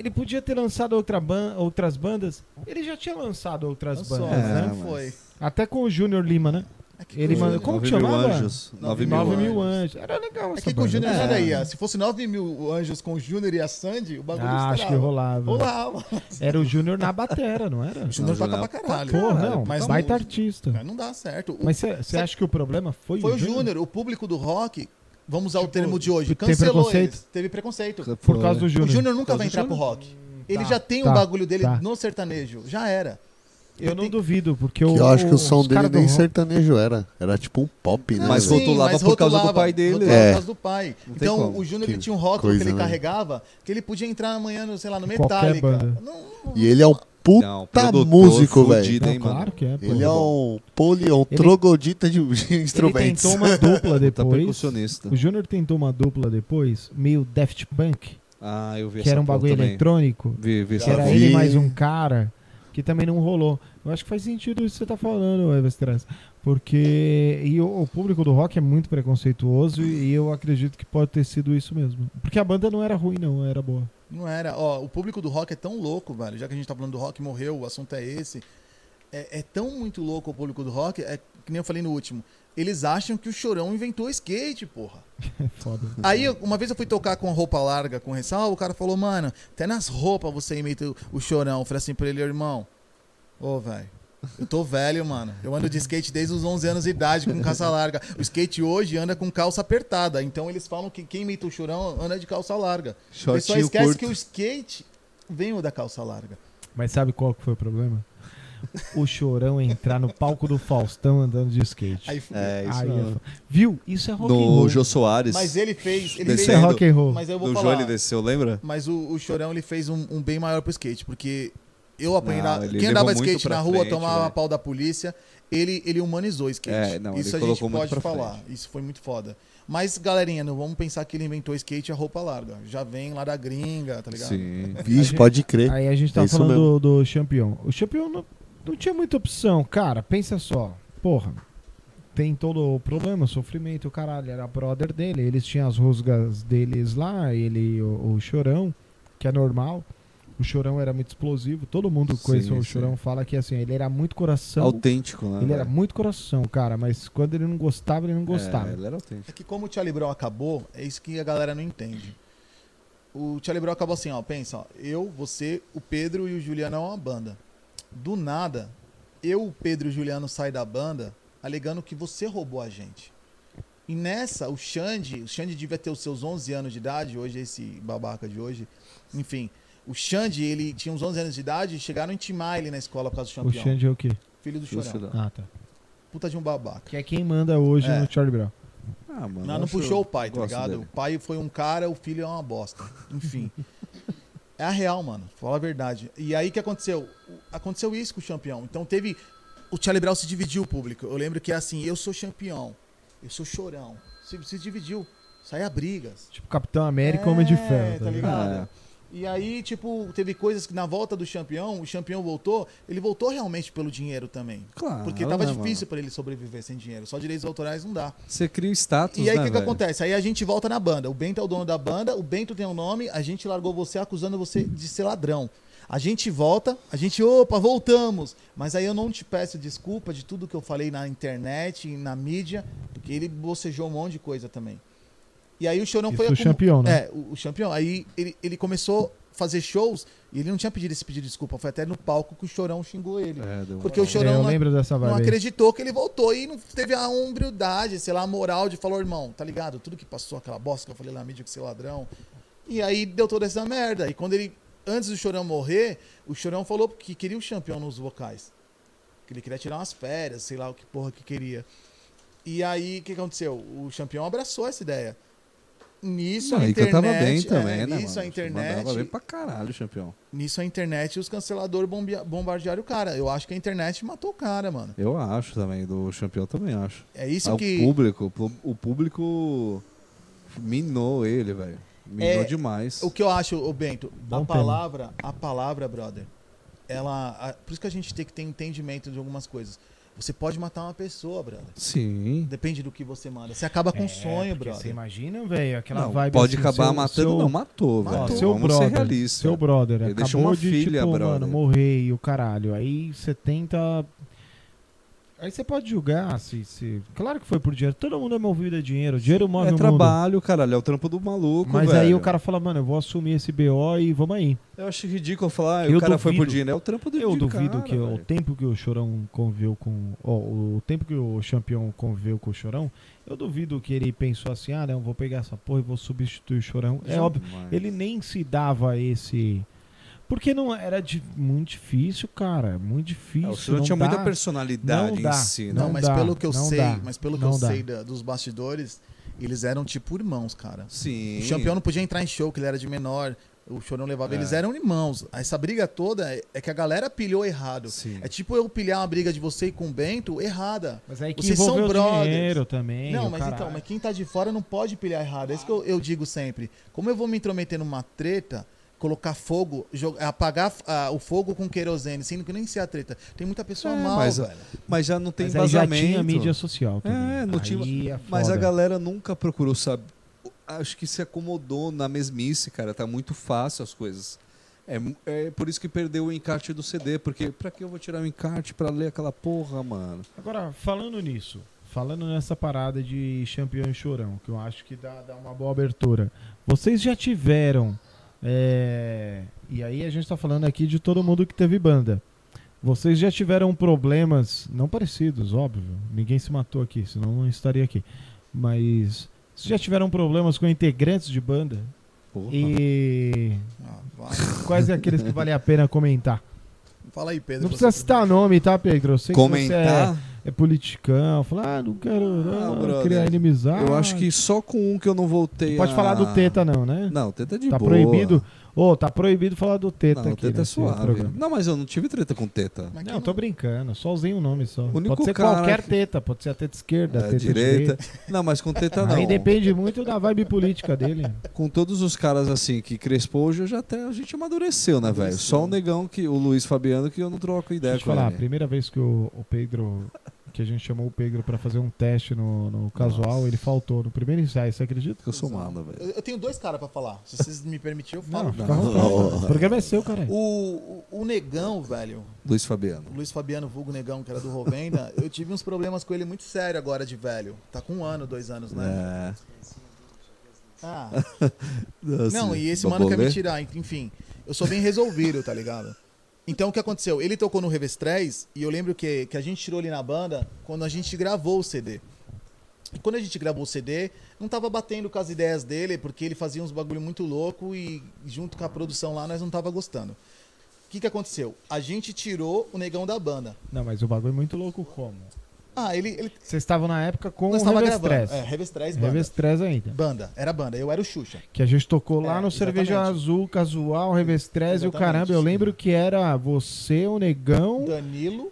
Ele podia ter lançado outra ban outras bandas. Ele já tinha lançado outras Lançou, bandas, É, né? não mas- foi. Até com o Júnior Lima, né? É que Ele o Júnior- como que chamava? anjos. Nove 9 mil, 9 mil anjos. anjos. Era legal É essa que com o. Júnior É. daí, se fosse 9 mil anjos com o Júnior e a Sandy, o bagulho Ah, acho que rolava. Rolava. Era o Júnior na batera, não era? O Júnior Não, toca Júnior- pra caralho. Pô, não, mas baita não- artista. Mas não dá certo. O- Mas você acha que o problema foi, foi o Júnior, o público do rock, vamos usar o Tipo, termo de hoje, tem cancelou preconceito? eles. Teve preconceito. Por causa do O Júnior. Júnior nunca vai entrar pro Júnior? rock. Ele Tá, já tem tá, um bagulho dele tá. no sertanejo. Já era. Eu não duvido, porque Que o, eu acho que o som dele nem rock- sertanejo era. Era tipo um pop, né? Mas rotulava por causa do pai dele. É. por causa do pai. Então, o Júnior ele tinha um rótulo coisa, que ele né? carregava, que ele podia entrar amanhã, no, sei lá, no Qualquer Metallica. E ele é um puta Não, produtor músico, velho. mano? claro que é. pô. Ele é um poli, Ele- troglodita de Ele instrumentos. tentou uma dupla depois. percussionista. O Júnior tentou uma dupla depois, meio Daft Punk, Ah, eu vi que essa era um bagulho também. eletrônico. Vi, vi Que era vi. ele mais um cara, que também não rolou. Eu acho que faz sentido isso que você tá falando, Everstress. Porque e o, o público do rock é muito preconceituoso e eu acredito que pode ter sido isso mesmo. Porque a banda não era ruim, não, era boa. Não era. Ó, o público do rock é tão louco, velho. Já que a gente tá falando do rock, morreu, o assunto é esse. É, é tão muito louco o público do rock, é que nem eu falei no último. Eles acham que o Chorão inventou o skate, porra. Foda. Aí, uma vez eu fui tocar com roupa larga, com ressalva, o cara falou, mano, até nas roupas você imita o, Chorão. Eu falei assim pra ele, irmão, ô, velho, eu tô velho, mano. Eu ando de skate desde os 11 anos de idade, com calça larga. O skate hoje anda com calça apertada. Então eles falam que quem imita o Chorão anda de calça larga. Ele só Shortinho esquece curto. que o skate veio da calça larga. Mas sabe qual que foi o problema? O Chorão entrar no palco do Faustão andando de skate. Aí. É, isso Aí é Viu? Isso é rock and roll. No Jô Soares. Mas ele fez. Ele Isso é fez descendo. rock and roll. mas eu vou do Jô falar. ele desceu, lembra? Mas o, o Chorão ele fez um, um bem maior pro skate, porque eu apanhei Não, na- Quem andava skate na rua frente, tomava velho. pau da polícia. Ele, ele humanizou o skate. É, não, Isso a gente pode falar. frente. Isso foi muito foda. Mas, galerinha, não vamos pensar que ele inventou skate a roupa larga. Já vem lá da gringa, tá ligado? Sim. Vixe, pode crer. Aí a gente É tava isso falando do, do Champion. O Champion não, não tinha muita opção. Cara, pensa só. Porra, tem todo o problema, sofrimento, o caralho. Era brother dele. Eles tinham as rusgas deles lá, ele e o, o Chorão, que é normal. O Chorão era muito explosivo. Todo mundo conheceu o. Chorão fala que assim, ele era muito coração. Autêntico, né? Ele era muito coração, cara, mas quando ele não gostava, ele não gostava. É, ele era autêntico. É que como o Charlie Brown acabou, é isso que a galera não entende. O Charlie Brown acabou assim, ó, pensa, ó, eu, você, o Pedro e o Juliano é uma banda. Do nada, eu, o Pedro e o Juliano saem da banda alegando que você roubou a gente. E nessa, o Xande, o Xande devia ter os seus 11 anos de idade, hoje esse babaca de hoje, enfim. O Xande, ele tinha uns 11 anos de idade e chegaram a intimar ele na escola por causa do O campeão. Xande é o quê? Filho do Chorão. Ah, tá. Puta de um babaca. Que é quem manda hoje É. no Charlie Brown. Ah, mano. Não, não puxou o pai, tá ligado? dele. O pai foi um cara, o filho é uma bosta. Enfim. é a real, mano. Fala a verdade. E aí o que aconteceu? O- Aconteceu isso com o campeão. Então teve. O Charlie Brown se dividiu o público. Eu lembro que é assim, eu sou campeão, eu sou chorão. Se, se dividiu. Saia brigas. Tipo Capitão América Homem de Ferro. tá Tá ligado? ligado? E aí, tipo, teve coisas que na volta do campeão, o campeão voltou, ele voltou realmente pelo dinheiro também. Claro, Porque tava né, difícil pra ele sobreviver sem dinheiro. Só direitos autorais não dá. Você cria o status, E aí o né, que, que acontece? Aí a gente volta na banda. O Bento é o dono da banda, o Bento tem um nome, a gente largou você acusando você de ser ladrão. A gente volta, a gente, opa, voltamos. Mas aí eu não te peço desculpa de tudo que eu falei na internet, na mídia, porque ele bocejou um monte de coisa também. E aí o Chorão Isso foi o campeão, né? É, o, o campeão. Aí ele, ele começou a fazer shows e ele não tinha pedido esse pedido de desculpa. Foi até no palco que o Chorão xingou ele. É, Porque o É, Chorão eu não- não acreditou que ele voltou e não teve a humildade, sei lá, a moral de falar, irmão, tá ligado? Tudo que passou, aquela bosta que eu falei na mídia que você é ladrão. E aí deu toda essa merda. E quando ele, antes do Chorão morrer, o Chorão falou que queria o campeão nos vocais. Que ele queria tirar umas férias, sei lá o que porra que queria. E aí, o que aconteceu? O campeão abraçou essa ideia. Nisso Não, a internet, cantava bem também, é, né? nisso a mano? internet, Mandava bem pra caralho, campeão. nisso a internet e os canceladores bombardearam o cara. Eu acho que a internet matou o cara, mano. Eu acho também, do campeão também acho. É isso Ah, que O público, o público minou ele, velho. Minou É, demais. O que eu acho, o Bento, Bom a tema. palavra, a palavra, brother, ela. a- por isso que a gente tem que ter entendimento de algumas coisas. Você pode matar uma pessoa, brother. Sim. Depende do que você manda. Você acaba com um sonho, É, porque Você brother. imagina, velho, aquela Não, vibe pode assim, acabar seu- matando, seu- não, matou, Matou. velho. Seu Vamos brother, ser realistas. seu brother, Ele acabou deixou uma de, filha, tipo, brother. mano, morrer e o caralho. Aí você tenta... Aí você pode julgar se, se... Claro que foi por dinheiro. Todo mundo é movido a dinheiro. Dinheiro move É o mundo. trabalho, caralho, é o trampo do maluco, Mas velho. aí o cara fala, mano, eu vou assumir esse BO e vamos aí. Eu acho ridículo falar, ah, Eu o cara foi por duvido. dinheiro, é o trampo do Eu do duvido cara, que o velho. tempo que o Chorão conviveu com. ó, o tempo que o campeão conviveu com o Chorão, eu duvido que ele pensou assim: ah, não, vou pegar essa porra e vou substituir o Chorão. É óbvio. Jamais. Ele nem se dava esse. Porque não era de, muito difícil, cara. Muito É, difícil. o senhor não tinha dá. muita personalidade não dá. em si, né? Não, Não mas dá, pelo que eu não sei, dá, mas pelo que não eu dá. sei da- dos bastidores, eles eram tipo irmãos, cara. Sim. O campeão não podia entrar em show, que ele era de menor. O Chorão levava. É. Eles eram irmãos. Essa briga toda é- é que a galera pilhou errado. Sim. É tipo eu pilhar uma briga de você com o Bento errada. Mas aí que Vocês são brothers. dinheiro também. Não, o mas caralho. então, mas quem tá de fora não pode pilhar errado. É isso que eu, eu digo sempre. Como eu vou me intrometer numa treta, colocar fogo, jo- apagar ah, o fogo com querosene, sendo que nem sei a treta. Tem muita pessoa É, mal, mas- velho. Mas já não tem Mas aí já vazamento. tinha mídia social também. É, não tinha- é Mas a galera nunca procurou saber. Acho que se acomodou na mesmice, cara. Tá muito fácil as coisas. É, é por isso que perdeu o encarte do CD, porque pra que eu vou tirar o encarte pra ler aquela porra, mano? Agora, falando nisso, falando nessa parada de campeão e chorão, que eu acho que dá, dá uma boa abertura. Vocês já tiveram. É, E aí a gente tá falando aqui de todo mundo que teve banda. Vocês já tiveram problemas, não parecidos, óbvio. Ninguém se matou aqui, senão não estaria aqui. Mas vocês já tiveram problemas com integrantes de banda? Porra. E Ah, quais é aqueles que vale a pena comentar? Fala aí, Pedro. Não precisa citar nome, tá, Pedro? Eu sei que você Comentar? é, é politicão. Falar, ah, não quero não, brother, criar inimizade. Eu acho que só com um que eu não voltei Não pode a- falar do Teta, não, né? Não, Teta é de tá boa. proibido. Ô, tá proibido falar do Teta Não, aqui. Teta é nesse suave. programa. Não, mas eu não tive treta com Teta. Mas quem Não, tô brincando. Só usei um nome só. único Pode ser cara qualquer que- teta. Pode ser a teta esquerda, a É, teta direita. Não, mas com Teta não. Aí depende muito da vibe política dele. Com todos os caras assim que crespou, hoje já até a gente amadureceu, né, velho? Só o negão que o Luiz Fabiano que eu não troco ideia Deixa eu com falar, a ele. primeira vez que o, o Pedro. Que a gente chamou o Pedro pra fazer um teste no, no casual, Nossa. ele faltou no primeiro ensaio, você acredita? Que eu sou mala, velho. Eu, eu tenho dois caras pra falar. Se vocês me permitirem, eu falo. Não, vontade. O programa é seu, cara. O, o, o Negão, velho, Luiz Fabiano. Luiz Fabiano Vulgo Negão, que era do Rovenda, eu tive uns problemas com ele muito sério agora de velho. Tá com um ano, dois anos, né? É. Ah, Nossa, não, e esse mano quer me tirar. Enfim, eu sou bem resolvido, tá ligado? Então o que aconteceu? Ele tocou no Revestrez e eu lembro que, que a gente tirou ele na banda quando a gente gravou o CD. E quando a gente gravou o CD, não tava batendo com as ideias dele, porque ele fazia uns bagulho muito louco e junto com a produção lá nós não tava gostando. O que, que aconteceu? A gente tirou o negão da banda. Não, mas o bagulho é muito louco como? Ah, ele. ele Vocês estavam na época com nós o gravando. É, Revestrez banda. Revestrez ainda. Banda, era banda. Eu era o Xuxa. Que a gente tocou lá É, no Cerveja exatamente. Azul, Casual, Revestrez e o caramba. Eu sim. lembro que era você, o Negão Danilo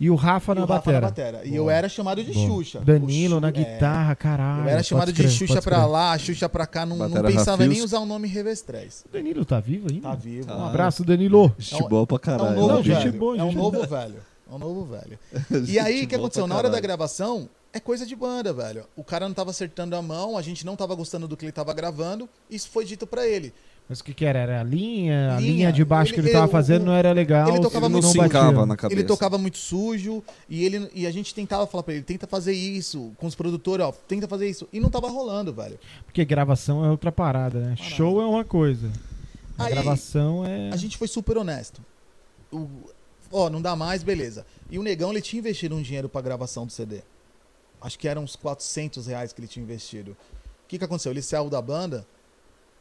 e o Rafa e na o Rafa batera. na batera. E Boa. eu era chamado de Boa. Xuxa. Danilo O na é, guitarra, caralho. Eu era chamado de crer, Xuxa pra crer. lá, Xuxa pra cá. Não, não pensava nem em Rafils. usar o nome Revestrez. O Danilo tá vivo ainda? Tá vivo. Um abraço, Danilo. Gente boa pra É um caralho. novo Não, gente velho. boa, é um gente novo velho. É um novo velho. E aí, o que aconteceu? Na hora da gravação, é coisa de banda, velho. O cara não tava acertando a mão, a gente não tava gostando do que ele tava gravando. Isso foi dito pra ele. Mas o que que era? Era a linha? A Linha. linha de baixo que Ele- ele tava ele- fazendo o- não era legal. ele tocava Ele muito sincava na cabeça. Ele tocava muito sujo e, ele, e a gente tentava falar pra ele, tenta fazer isso, com os produtores, ó, tenta fazer isso. E não tava rolando, velho. Porque gravação é outra parada, né? Parada. Show é uma coisa. A Aí, gravação é. A gente foi super honesto. O- ó, não dá mais, beleza. E o Negão, ele tinha investido um dinheiro pra gravação do CD. Acho que eram uns 400 reais que ele tinha investido. O que que aconteceu? Ele saiu da banda,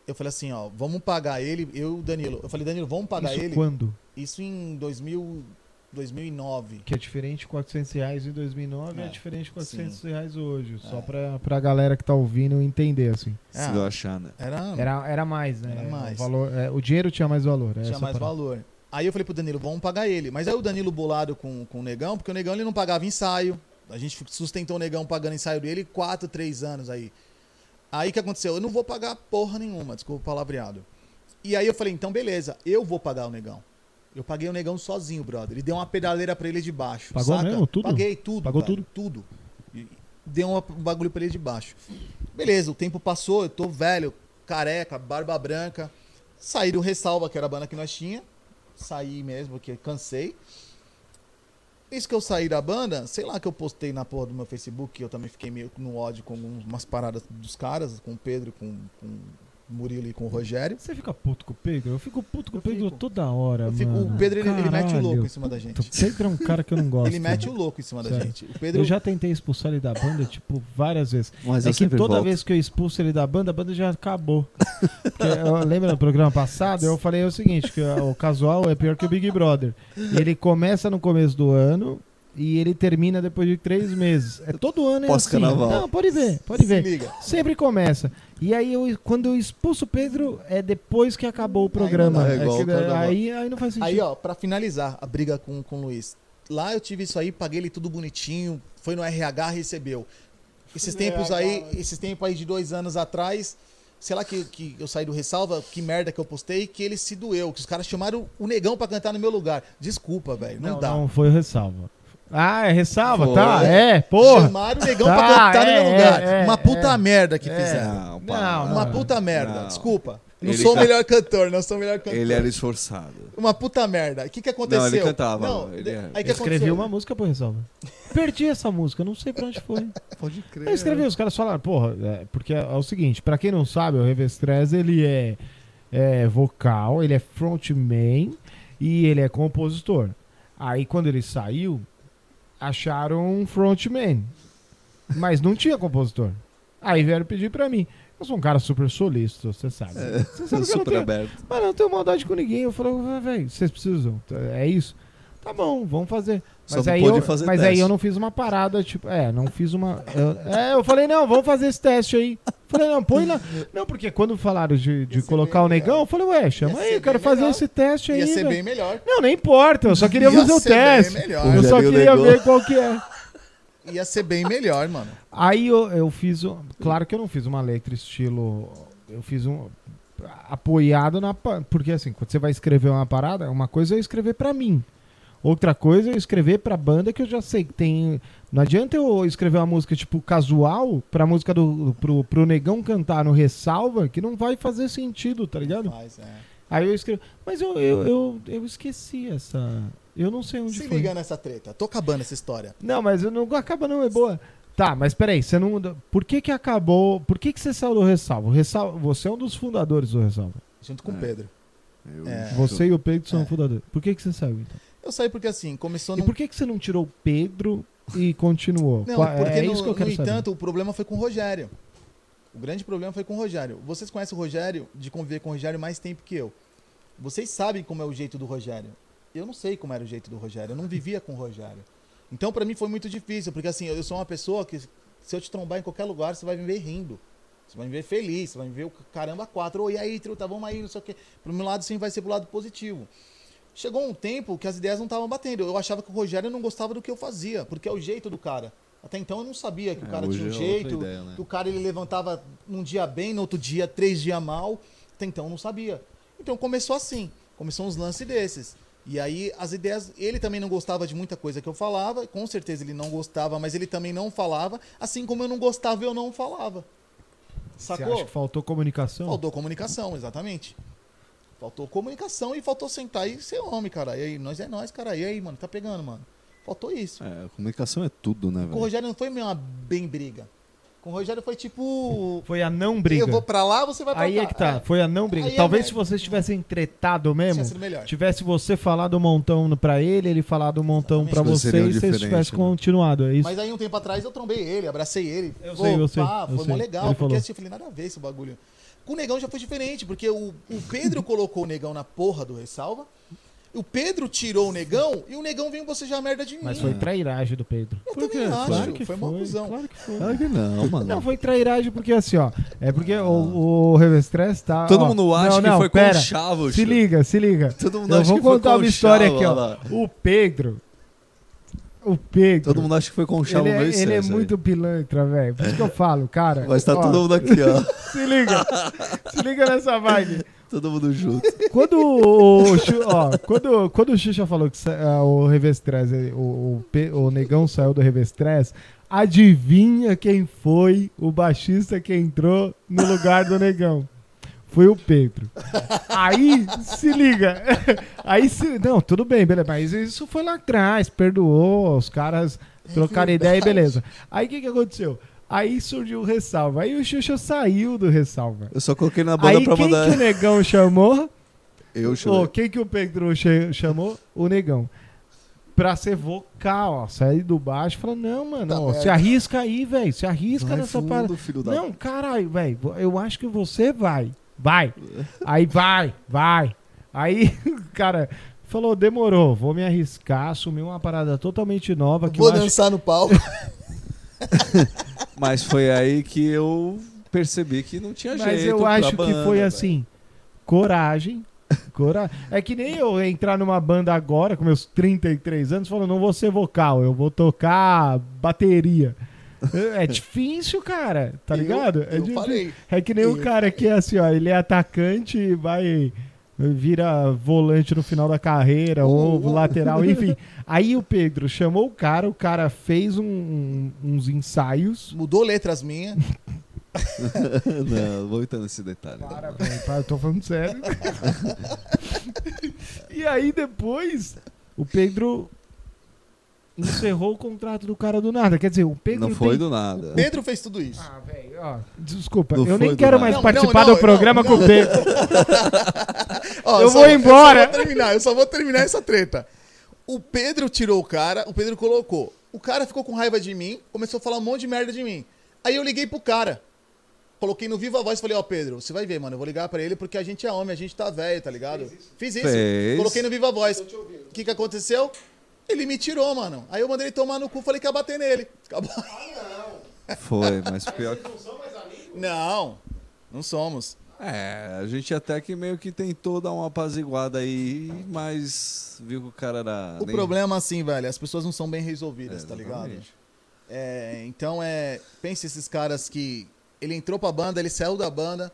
eu falei assim, ó, vamos pagar ele, eu e o Danilo. Eu falei, Danilo, vamos pagar Isso ele. quando? Isso em 2000, 2009. Que é diferente de 400 reais em 2009 é, É, diferente de 400 sim. reais hoje. Só É. pra, pra galera que tá ouvindo entender, assim. Se Ah, eu achar, né? Era, Era, era mais, né? Era mais. O, valor, é, o dinheiro tinha mais valor. é tinha mais parada. valor. Aí eu falei pro Danilo, vamos pagar ele. Mas aí o Danilo bolado com, com o Negão, porque o Negão ele não pagava ensaio. A gente sustentou o Negão pagando ensaio dele 4, 3 anos aí. Aí o que aconteceu? Eu não vou pagar porra nenhuma, desculpa o palavreado. E aí eu falei, então beleza, eu vou pagar o Negão. Eu paguei o Negão sozinho, brother. Ele deu uma pedaleira pra ele de baixo. Pagou saca? mesmo? Tudo? Paguei tudo. Pagou velho, Tudo. E Deu uma- um bagulho pra ele de baixo. Beleza, o tempo passou, eu tô velho, careca, barba branca. Saí do Ressalva, que era a banda que nós tinha. Saí mesmo, porque cansei. Isso que eu saí da banda, sei lá que eu postei na porra do meu Facebook, que eu também fiquei meio no ódio com umas paradas dos caras, com o Pedro, com, com Murilo e com o Rogério. Você fica puto com o Pedro? Eu fico puto com o Pedro fico. toda hora, Eu fico- mano. o Pedro, ele, ele mete o louco em cima da gente. O Pedro é um cara que eu não gosto. Ele mete o louco em cima da Sério. gente. O Pedro, Eu já tentei expulsar ele da banda, tipo, várias vezes. Mas é eu que toda volto. vez que eu expulso ele da banda, a banda já acabou. Lembro no programa passado, eu falei o seguinte, que o casual é pior que o Big Brother. Ele começa no começo do ano e ele termina depois de três meses. É todo ano é assim. Pós-carnaval. Não, pode ver, pode se ver. liga. Sempre começa. E aí, eu, quando eu expulso o Pedro, é depois que acabou o programa. dá, é É que- carnaval. aí, aí não faz sentido. Aí, ó, pra finalizar a briga com, com o Luiz. Lá eu tive isso aí, paguei ele tudo bonitinho, foi no RH, recebeu. Esses tempos aí, esses tempos aí de dois anos atrás, sei lá que, que eu saí do ressalva, que merda que eu postei, que ele se doeu, que os caras chamaram o negão pra cantar no meu lugar. Desculpa, velho, não, dá. Não, foi o ressalva. Ah, é ressalva, Foi. tá? É, porra. Chamaram o negão Tá, pra cantar no é, meu lugar. é, Uma puta é. merda que É. fizeram. Não, Não. Uma não. puta merda, Não. desculpa. Não Ele sou o ca- melhor cantor, não sou o melhor cantor. Ele era esforçado. Uma puta merda. O que que aconteceu? Não, ele cantava, Não, ele era- aí que Eu escrevi uma música pro ressalva. Perdi essa música, não sei pra onde foi. Pode crer. Eu escrevi, os caras falaram, porra, é, porque é, o seguinte, pra quem não sabe, o Revestrez, ele é, é vocal, ele é frontman e ele é compositor. Aí quando ele saiu, acharam um frontman, mas não tinha compositor. Aí vieram pedir pra mim. Eu sou um cara super solícito, você sabe. Você sabe Super tenho, aberto. mas não tenho maldade com ninguém. Eu falei, "Ah, velho, vocês precisam, é isso? Tá bom, vamos fazer. Mas, aí eu, fazer mas aí eu não fiz uma parada, tipo, é, não fiz uma. eu- é, eu falei, não, vamos fazer esse teste aí. Falei, não, põe lá. Não, porque quando falaram de, de colocar o negão, melhor. eu falei, ué, chama aí, eu quero fazer melhor. esse teste aí. Ia ser velho. bem melhor. Não, nem importa, eu só queria Ia fazer o ser bem teste. melhor. Eu só queria ver qual que é. Ia ser bem melhor, mano. Aí eu, eu fiz. Claro que eu não fiz uma letra estilo. Eu fiz um. Apoiado na. Porque assim, quando você vai escrever uma parada, uma coisa é eu escrever pra mim. Outra coisa é eu escrever pra banda que eu já sei que tem. Não adianta eu escrever uma música tipo casual pra música do. pro, pro negão cantar no ressalva, que não vai fazer sentido, tá ligado? Mas, é. Aí eu escrevo. Mas eu, eu, eu, eu esqueci essa. Eu não sei onde Se foi. liga nessa treta. Tô acabando essa história. Não, mas eu não acaba não, é boa. Tá, mas peraí, você não. Por que que acabou. Por que que você saiu do Ressalvo? Ressalvo você é um dos fundadores do Ressalvo. Junto com o É. Pedro. Eu- É. Você e o Pedro são É. fundadores. Por que que você saiu então? Eu saí porque assim, começou E num. por que que você não tirou o Pedro e continuou? Não, porque é no, isso que eu quero no saber. entanto, o problema foi com o Rogério. O grande problema foi com o Rogério. Vocês conhecem o Rogério, de conviver com o Rogério mais tempo que eu. Vocês sabem como é o jeito do Rogério. Eu não sei como era o jeito do Rogério. Eu não vivia com o Rogério. Então, pra mim, foi muito difícil, porque assim, eu sou uma pessoa que, se eu te trombar em qualquer lugar, você vai me ver rindo. Você vai me ver feliz, você vai me ver o caramba quatro. Oi, aí, truta, vamos aí, não sei o quê. Pro meu lado, sim, vai ser pro lado positivo. Chegou um tempo que as ideias não estavam batendo. Eu achava que o Rogério não gostava do que eu fazia, porque é o jeito do cara. Até então eu não sabia que o É, cara tinha um é jeito, ideia, né? que o cara ele levantava num dia bem, no outro dia, três dias mal. Até então eu não sabia. Então começou assim. Começou uns lances desses. E aí as ideias. Ele também não gostava de muita coisa que eu falava. Com certeza ele não gostava, mas ele também não falava. Assim como eu não gostava, eu não falava. Você Sacou? acha que faltou comunicação? Faltou comunicação, exatamente. Faltou comunicação e faltou sentar e ser homem, cara. E aí, nós é nós, cara. E aí, mano, tá pegando, mano. Faltou isso. É, comunicação é tudo, né, Com o velho? Rogério não foi meio uma bem briga. Com o Rogério foi tipo. Foi a não briga. Eu vou pra lá, você vai pra Aí cá. é que tá, foi a não briga. Aí é Talvez merda. se vocês tivessem tretado mesmo, Tinha sido melhor. tivesse você falado um montão pra ele, ele falado um montão pra Exatamente. você Seria e vocês tivessem né? continuado. É isso. Mas aí um tempo atrás eu trombei ele, abracei ele. Eu Pô, sei, eu sei, pá, eu foi sei. mó legal, Ele porque falou. assim, eu falei, nada a ver esse bagulho. Com o Negão já foi diferente, porque o, o Pedro colocou o Negão na porra do Ressalva, o Pedro tirou o Negão e o Negão veio bocejar merda de mim. Mas foi trairagem do Pedro. Eu Por também quê? acho, Claro que foi foi. cuzão. Claro que foi. Claro que não, mano. Não, foi trairagem porque assim, ó. É porque o, o Revestress tá. Todo ó, mundo acha não, que não, foi pera. com chavo, Se liga, se liga. Todo mundo Eu acha vou que foi contar com uma história chavo, aqui, ó. lá. O Pedro. O Pedro. Todo mundo acha que foi com chavo ele é, ele é César. muito pilantra, velho. Por isso que eu falo, cara. Mas tá ó, todo mundo aqui, ó. Se liga. se liga nessa vibe. Todo mundo junto. Quando o, ó, quando, quando o Xuxa falou que ah, o Revestrez, ele- o, o, o negão saiu do Revestrez, adivinha quem foi o baixista que entrou no lugar do negão? Foi o Pedro. Aí, se liga. Aí, se, não, tudo bem, beleza. Mas isso foi lá atrás, perdoou, os caras trocaram ideia e beleza. Aí, o que, que aconteceu? Aí surgiu o Ressalva. Aí o Xuxa saiu do Ressalva. Eu só coloquei na banda Aí pra quem mandar. que o negão chamou? Eu Ô, chorei. quem que o Pedro chamou? O negão. Pra ser vocal, ó. Sair do baixo e falar, não, mano, Tá ó, se arrisca aí, velho. Se arrisca Vai nessa parada. filho da... Não, caralho, velho. Eu acho que você vai. Vai. Aí vai, vai. Aí, cara, falou, demorou. Vou me arriscar, assumir uma parada totalmente nova. Que Vou eu acho dançar no palco. Mas foi aí que eu percebi que não tinha Mas jeito eu pra acho que banda, foi assim, coragem. Cora... É que nem eu entrar numa banda agora, com meus 33 anos, falando, não vou ser vocal, eu vou tocar bateria. É difícil, cara, tá Eu- ligado? é, eu difícil. falei. é que nem o cara que é assim, ó, ele é atacante e vai vira volante no final da carreira ou Oh, oh. lateral, enfim. Aí o Pedro chamou o cara, o cara fez um- um- uns ensaios. Mudou letras minhas. não, vou entrar nesse detalhe. Para, velho, para, eu tô falando sério. e aí depois o Pedro encerrou o contrato do cara do nada. Quer dizer, o Pedro Não foi tem... do nada. Pedro fez tudo isso. Ah, velho, ó, desculpa, Não eu nem quero mais Não, participar não, não, do programa não, com o Pedro. Ó, Eu só vou embora. Eu só vou terminar, eu só vou terminar essa treta. O Pedro tirou o cara, o Pedro colocou. O cara ficou com raiva de mim, começou a falar um monte de merda de mim. Aí eu liguei pro cara. Coloquei no Viva Voz e falei, ó, Pedro, você vai ver, mano. Eu vou ligar pra ele porque a gente é homem, a gente tá velho, tá ligado? Fiz isso. Fez. Coloquei no Viva Voz. O que que aconteceu? Ele me tirou, mano. Aí eu mandei ele tomar no cu, falei que ia bater nele. Acabou. Foi, mas pior que... Não, não somos. É, a gente até que meio que tentou dar uma apaziguada aí, mas viu que o cara era... O nem- problema, assim, velho, as pessoas não são bem resolvidas, É, tá ligado? É, então é. Pense esses caras que. Ele entrou pra banda, ele saiu da banda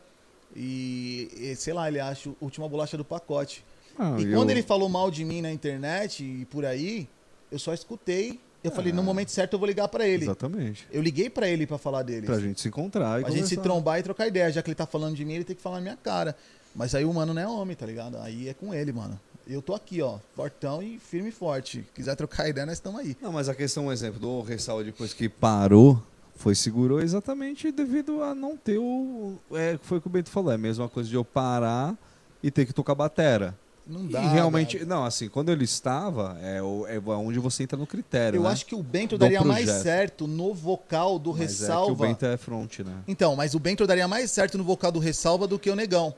e, e, sei lá, ele acha a última bolacha do pacote. Ah, e eu- quando ele falou mal de mim na internet e por aí, eu só escutei. Eu falei, no momento certo eu vou ligar pra ele. Exatamente. Eu liguei pra ele pra falar dele. Pra gente se encontrar e Pra gente se conversar. trombar e trocar ideia. Já que ele tá falando de mim, ele tem que falar na minha cara. Mas aí o mano não é homem, tá ligado? Aí é com ele, mano. Eu tô aqui, ó, fortão e firme e forte. Quiser trocar ideia, nós estamos aí. Não, mas a questão, um exemplo, do Ressal depois que parou, foi segurou exatamente devido a não ter o. É, foi o que o Bento falou, é a mesma coisa de eu parar e ter que tocar batera. Não E dá. realmente, velho. não, assim, quando ele estava, é, o- é onde você entra no critério. Eu né? acho que o Bento do daria mais certo no vocal do Mas É que Ressalva. o Bento é front, né? Então, mas o Bento daria mais certo no vocal do Ressalva do que o Negão.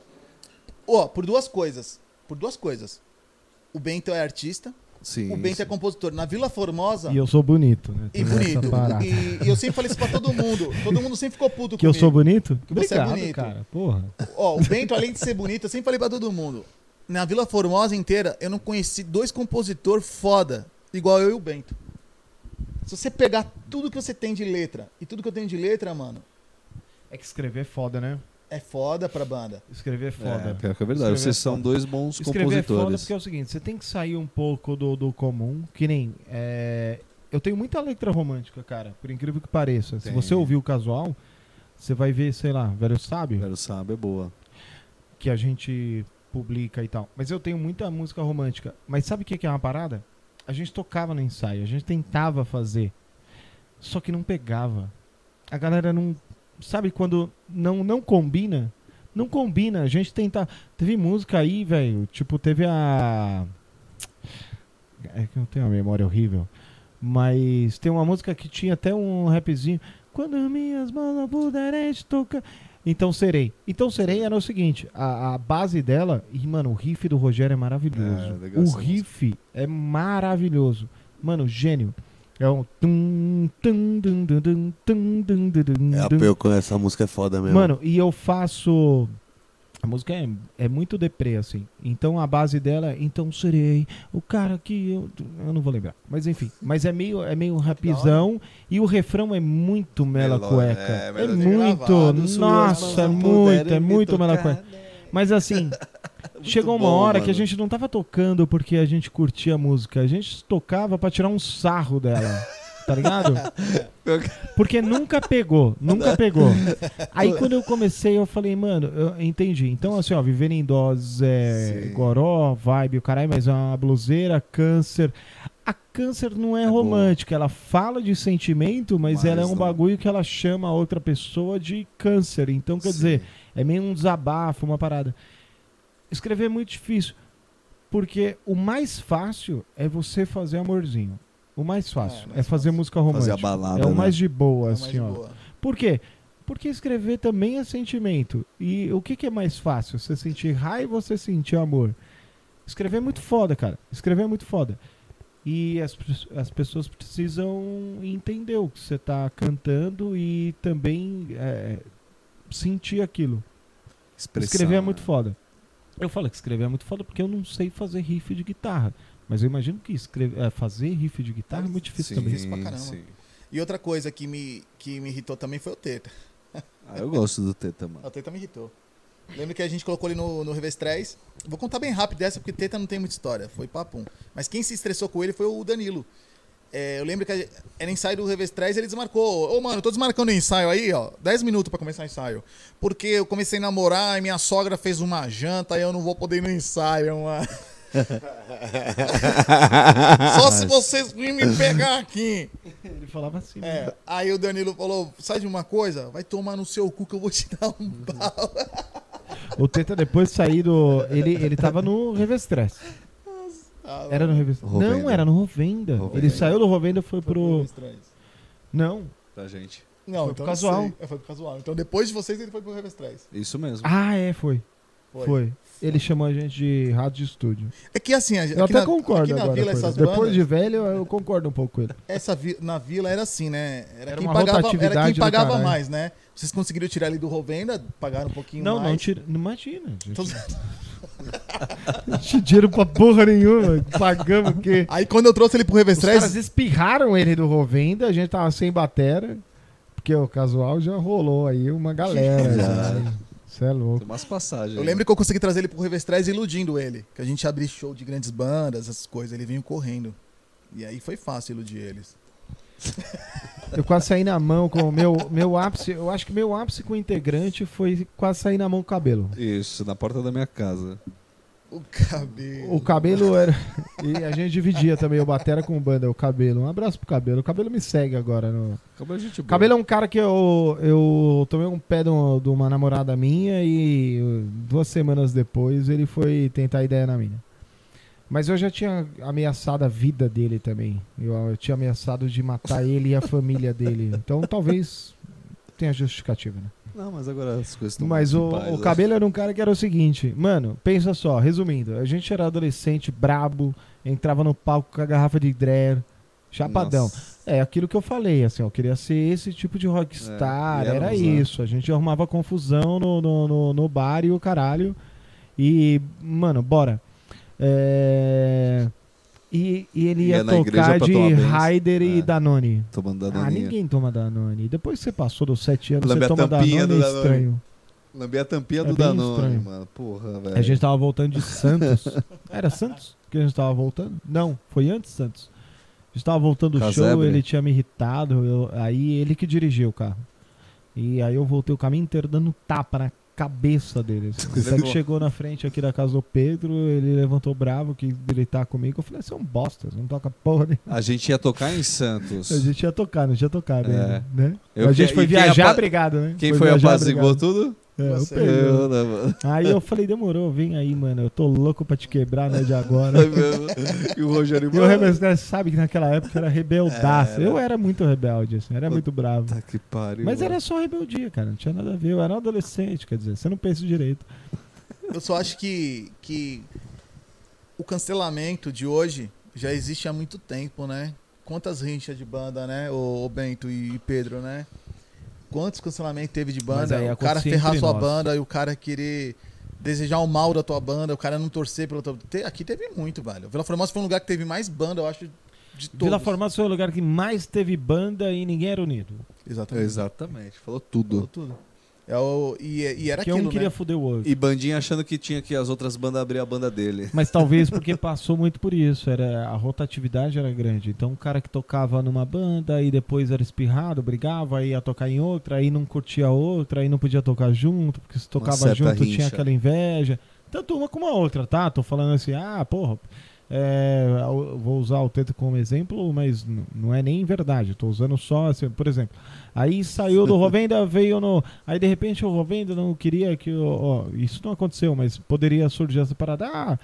Ó, por duas coisas. Por duas coisas. O Bento é artista, Sim. o Bento é sim. compositor. Na Vila Formosa. E eu sou bonito, né? E Tem bonito. E, e eu sempre falei isso pra todo mundo. Todo mundo sempre ficou puto Que eu comigo. sou bonito? Que você é Obrigado, bonito. cara. Porra. Ó, o Bento, além de ser bonito, eu sempre falei pra todo mundo. Na Vila Formosa inteira, eu não conheci dois compositores foda, igual eu e o Bento. Se você pegar tudo que você tem de letra e tudo que eu tenho de letra, mano, É que escrever é foda, né? é foda pra banda. Escrever é foda. É, pior que é verdade. Escrever Vocês é são dois bons Escrever é foda compositores. porque é o seguinte, você tem que sair um pouco do, do comum, que nem... é, Eu tenho muita letra romântica, cara, por incrível que pareça. Se Tem. você ouvir o casual, você vai ver, sei lá, Velho Sábio, Velho sabe, é boa. que a gente publica e tal. Mas eu tenho muita música romântica. Mas sabe o que que é uma parada? A gente tocava no ensaio, a gente tentava fazer. Só que não pegava. A galera não. Sabe quando não, não combina? Não combina. A gente tenta. Teve música aí, velho. Tipo, teve a. É que eu tenho uma memória horrível. Mas tem uma música que tinha até um rapzinho. Quando minhas mãos não puderem tocar. Então serei. Então serei era o seguinte: a, a base dela. E, mano, o riff do Rogério é maravilhoso. É, legal o riff é maravilhoso. Mano, gênio. É um. É, eu essa música é foda mesmo. Mano, e eu faço. A música é, é muito deprê, assim. Então a base dela é Então serei o cara que eu. Eu não vou lembrar. Mas enfim. Mas é meio, é meio rapzão. E o refrão é muito mela Melo- cueca. é, É, muito. gravada, suas Nossa, é muito, é muito mela tocar. cueca. Mas assim. Chegou uma bom, hora que a mano. gente não tava tocando porque a gente curtia a música. A gente tocava pra tirar um sarro dela. Tá ligado? Porque nunca pegou, nunca pegou. Aí quando eu comecei, eu falei, mano, eu entendi. Então, assim, ó, Viver em Doses é Sim. goró, vibe, o caralho, mas é uma bluseira, câncer. A câncer não é, É boa. romântica, ela fala de sentimento, mas, Mas ela é um não- bagulho que ela chama a outra pessoa de câncer. Então, quer Sim. dizer, é meio um desabafo, uma parada. Escrever é muito difícil. Porque o mais fácil é você fazer amorzinho. O mais fácil mais é, fazer fácil. música Fazer romântica. a balada. é o né? mais de boa, É mais assim, ó. boa. Por quê? Porque escrever também é sentimento. E o que, que é mais fácil? Você sentir raiva ou você sentir amor? Escrever é muito foda, cara. Escrever é muito foda. E as, as pessoas precisam entender o que você tá cantando e também é, sentir aquilo. Expressão, escrever é né? muito foda. Eu falo que escrever é muito foda porque eu não sei fazer riff de guitarra. Mas eu imagino que escrever, é, fazer riff de guitarra é muito difícil Sim, também. Difícil pra caramba. sim. E outra coisa que me, que me irritou também foi o Teta. Ah, eu gosto do Teta, mano. O Teta me irritou. Lembro que a gente colocou ele no, no Revés 3. Vou contar bem rápido dessa, porque Teta não tem muita história. Foi papum. Mas quem se estressou com ele foi o Danilo. É, eu lembro que a- era ensaio do Revés 3 ele desmarcou. Ô, mano, eu tô desmarcando o ensaio aí, ó. 10 minutos pra começar o ensaio. Porque eu comecei a namorar e minha sogra fez uma janta e eu não vou poder ir no ensaio, mano. Só se vocês virem me pegar aqui. Ele falava assim. É, aí o Danilo falou: sai de uma coisa, vai tomar no seu cu que eu vou te dar um pau. O Teta depois de sair do. Ele, ele tava no Revestress. Ah, Era no Revestress. Rovenda. Não, era no Rovenda. Rovenda. Ele saiu do Rovenda e foi foi pro. Revés 3. Não. Pra gente. Não, Foi então pro casual. É, foi pro casual. Então depois de vocês ele foi pro 3. Isso mesmo. Ah, é, foi. Foi. Ele chamou a gente de rádio de estúdio. É que assim, a- Eu até na, concordo aqui na agora. vila, essas ele. Depois bandas, de velho, eu concordo um pouco com ele. essa vi- na vila era assim, né? Era, Era quem uma pagava, era quem pagava mais, né? Vocês conseguiram tirar ele do Rovenda, pagaram um pouquinho Não, mais. não tira. Não imagina. tinha dinheiro pra porra nenhuma. Pagamos o quê? Aí quando eu trouxe ele pro Revés Os 3, caras espirraram ele do Rovenda, a gente tava sem batera, porque o casual já rolou aí uma galera. Você é louco. Tem umas passagens. eu lembro que eu consegui trazer ele pro 3 iludindo ele. Que a gente abria show de grandes bandas, essas coisas. Ele vinha correndo. E aí foi fácil iludir eles. Eu quase saí na mão com o meu, meu ápice. Eu acho que meu ápice com o integrante foi quase sair na mão com o cabelo. Isso, na porta da minha casa. O cabelo. O cabelo era. E a gente dividia também o Batera com o Banda, o cabelo. Um abraço pro cabelo. O cabelo me segue agora. No... Como a gente O cabelo é um cara que eu, eu tomei um pé de uma, de uma namorada minha e uh, duas semanas depois ele foi tentar ideia na minha. Mas eu já tinha ameaçado a vida dele também. Eu, eu tinha ameaçado de matar ele e a família dele. Então talvez tenha justificativa, né? Não, mas agora as coisas estão Mas o, paz, o cabelo era um cara que era o seguinte, mano, pensa só, resumindo, a gente era adolescente, brabo, entrava no palco com a garrafa de Dreher, chapadão. Nossa. É aquilo que eu falei, assim, eu queria ser esse tipo de rockstar, É, era né? isso. A gente arrumava confusão no, no, no, no bar e o caralho. E, mano, bora. É, E, e ele ia Ia igreja tocar de. Raider e É. Danone. Tomando Ah, danoninha. ninguém toma Danone. Depois que você passou dos sete anos, Lambe você toma Danone, do é Danone. estranho. Lambei a tampinha É do Danone, estranho. mano. Porra, velho. A gente tava voltando de Santos. Era Santos que a gente tava voltando? Não, foi antes Santos. A gente tava voltando do show, ele tinha me irritado, eu- aí ele que dirigiu o carro. E aí eu voltei o caminho inteiro dando tapa na cabeça dele. Assim. Que chegou na frente aqui da casa do Pedro, ele levantou bravo, quis gritar comigo. Eu falei, você é um bosta, você não toca porra nenhuma. A gente ia tocar em Santos. A gente ia tocar, não ia tocar, É. né? Eu a gente que- foi viajar, apa- obrigado, né? Quem foi viajar, apaziguou obrigado. tudo? É. Pedro. Eu, né, mano? Aí eu falei, demorou, vem aí, mano. Eu tô louco pra te quebrar, né, de agora. e o Rogério E o Rebelde sabe que naquela época era rebeldaço. Era. Eu era muito rebelde, assim, era muito bravo. Que pariu. Mas mano. era só rebeldia, cara. Não tinha nada a ver. Eu era um adolescente, quer dizer, você não pensa direito. Eu só acho que, que o cancelamento de hoje já existe há muito tempo, né? Quantas rinchas de banda, né, o, o Bento e Pedro, né? Quantos cancelamentos teve de banda? aí O cara ferrar sua nós. banda e o cara querer desejar o mal da tua banda, o cara não torcer pela tua. Te- Aqui teve muito, velho. Vila Formosa foi um lugar que teve mais banda, eu acho, de todos. Vila Formosa foi o lugar que mais teve banda e ninguém era unido. Exatamente. Exatamente, falou Falou tudo. É o, e, e era que aquilo, um queria né? fuder o outro. E Bandinha achando que tinha que as outras bandas abrir a banda dele. Mas talvez porque passou muito por isso. Era, a rotatividade era grande. Então o cara que tocava numa banda e depois era espirrado, brigava, aí ia tocar em outra, aí não curtia a outra, aí não podia tocar junto, porque se tocava junto rincha. tinha aquela inveja. Tanto uma como a outra, tá? Tô falando assim, ah, porra. É, vou usar o Teto como exemplo, mas não é nem verdade. Tô usando só, assim, por exemplo. Aí saiu do Rovenda, veio no. Aí de repente o Rovenda não queria que. Ó, isso não aconteceu, mas poderia surgir essa parada. Ah,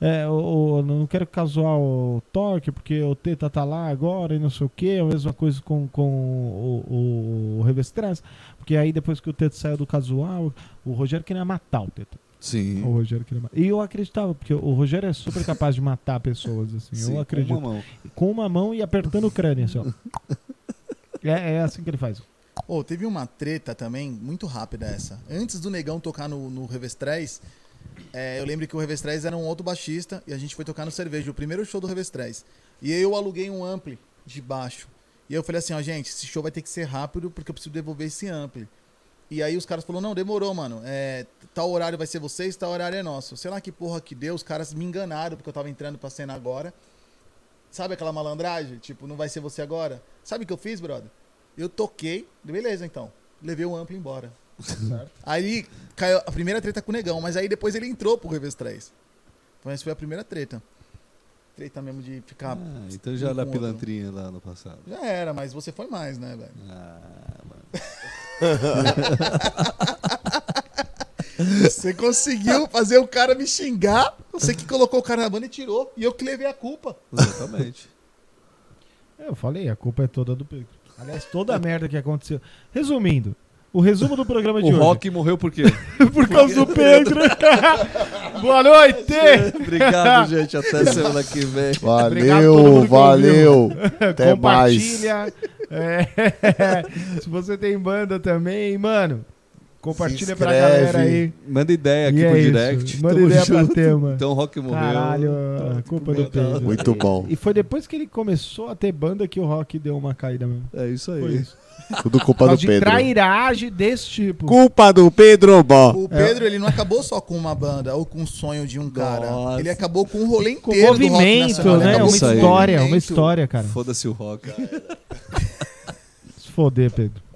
é, não quero casual toque, porque o Teta tá lá agora e não sei o que. A mesma coisa com, com o, o, o Revestrans. Porque aí depois que o Teta saiu do casual, o Rogério queria matar o Teta. Sim. O Rogério queria matar. E eu acreditava, porque o Rogério é super capaz de matar pessoas, assim. Sim, eu acredito. Com uma mão. Com uma mão e apertando o crânio, assim, ó. É, é assim que ele faz. Ô, teve uma treta também, muito rápida essa. Antes do Negão tocar no, no Revestrez, é, eu lembro que o Revestrez era um outro baixista e a gente foi tocar no Cerveja, o primeiro show do Revestrez. E aí eu aluguei um ampli de baixo. E aí eu falei assim, ó, gente, esse show vai ter que ser rápido porque eu preciso devolver esse ampli. E aí os caras falaram, não, demorou, mano. É, tal horário vai ser vocês, tal horário é nosso. Sei lá que porra que deu, os caras me enganaram porque eu tava entrando pra cena agora. Sabe aquela malandragem? Tipo, não vai ser você agora? Sabe o que eu fiz, brother? Eu toquei, beleza então. Levei o amplo embora. Aí caiu a primeira treta com o negão, mas aí depois ele entrou pro Reves 3. Então essa foi a primeira treta. Treta mesmo de ficar. Ah, então já era outro. pilantrinha lá no passado. Já era, mas você foi mais, né, velho? Ah, mano. Você conseguiu fazer o cara me xingar. Você que colocou o cara na banda e tirou. E eu que levei a culpa. Exatamente. É, Eu falei, a culpa é toda do Pedro. Aliás, toda a merda que aconteceu. Resumindo, o resumo do programa de o hoje. Rock morreu por quê? Por causa do Pedro. Boa noite! Obrigado, gente. Até semana que vem. Valeu, valeu. Até mais. É, se você tem banda também, mano, compartilha pra galera aí. Manda ideia aqui E é pro isso. direct. Manda Tamo ideia pra junto. tema. Então o Rock morreu. Caralho, a culpa do Pedro. Muito bom. E foi depois que ele começou a ter banda que o rock deu uma caída mesmo. É isso aí. Foi isso. Tudo culpa do causa de Pedro. trairagem desse tipo. Culpa do Pedro Bom. O Pedro, ele não acabou só com uma banda ou com um sonho de um cara. Nossa. Ele acabou com um rolê Com inteiro do rock movimento, nacional. Ele né? acabou Uma isso com aí. história, uma movimento. história, cara. Foda-se o Rock. Se foder, Pedro.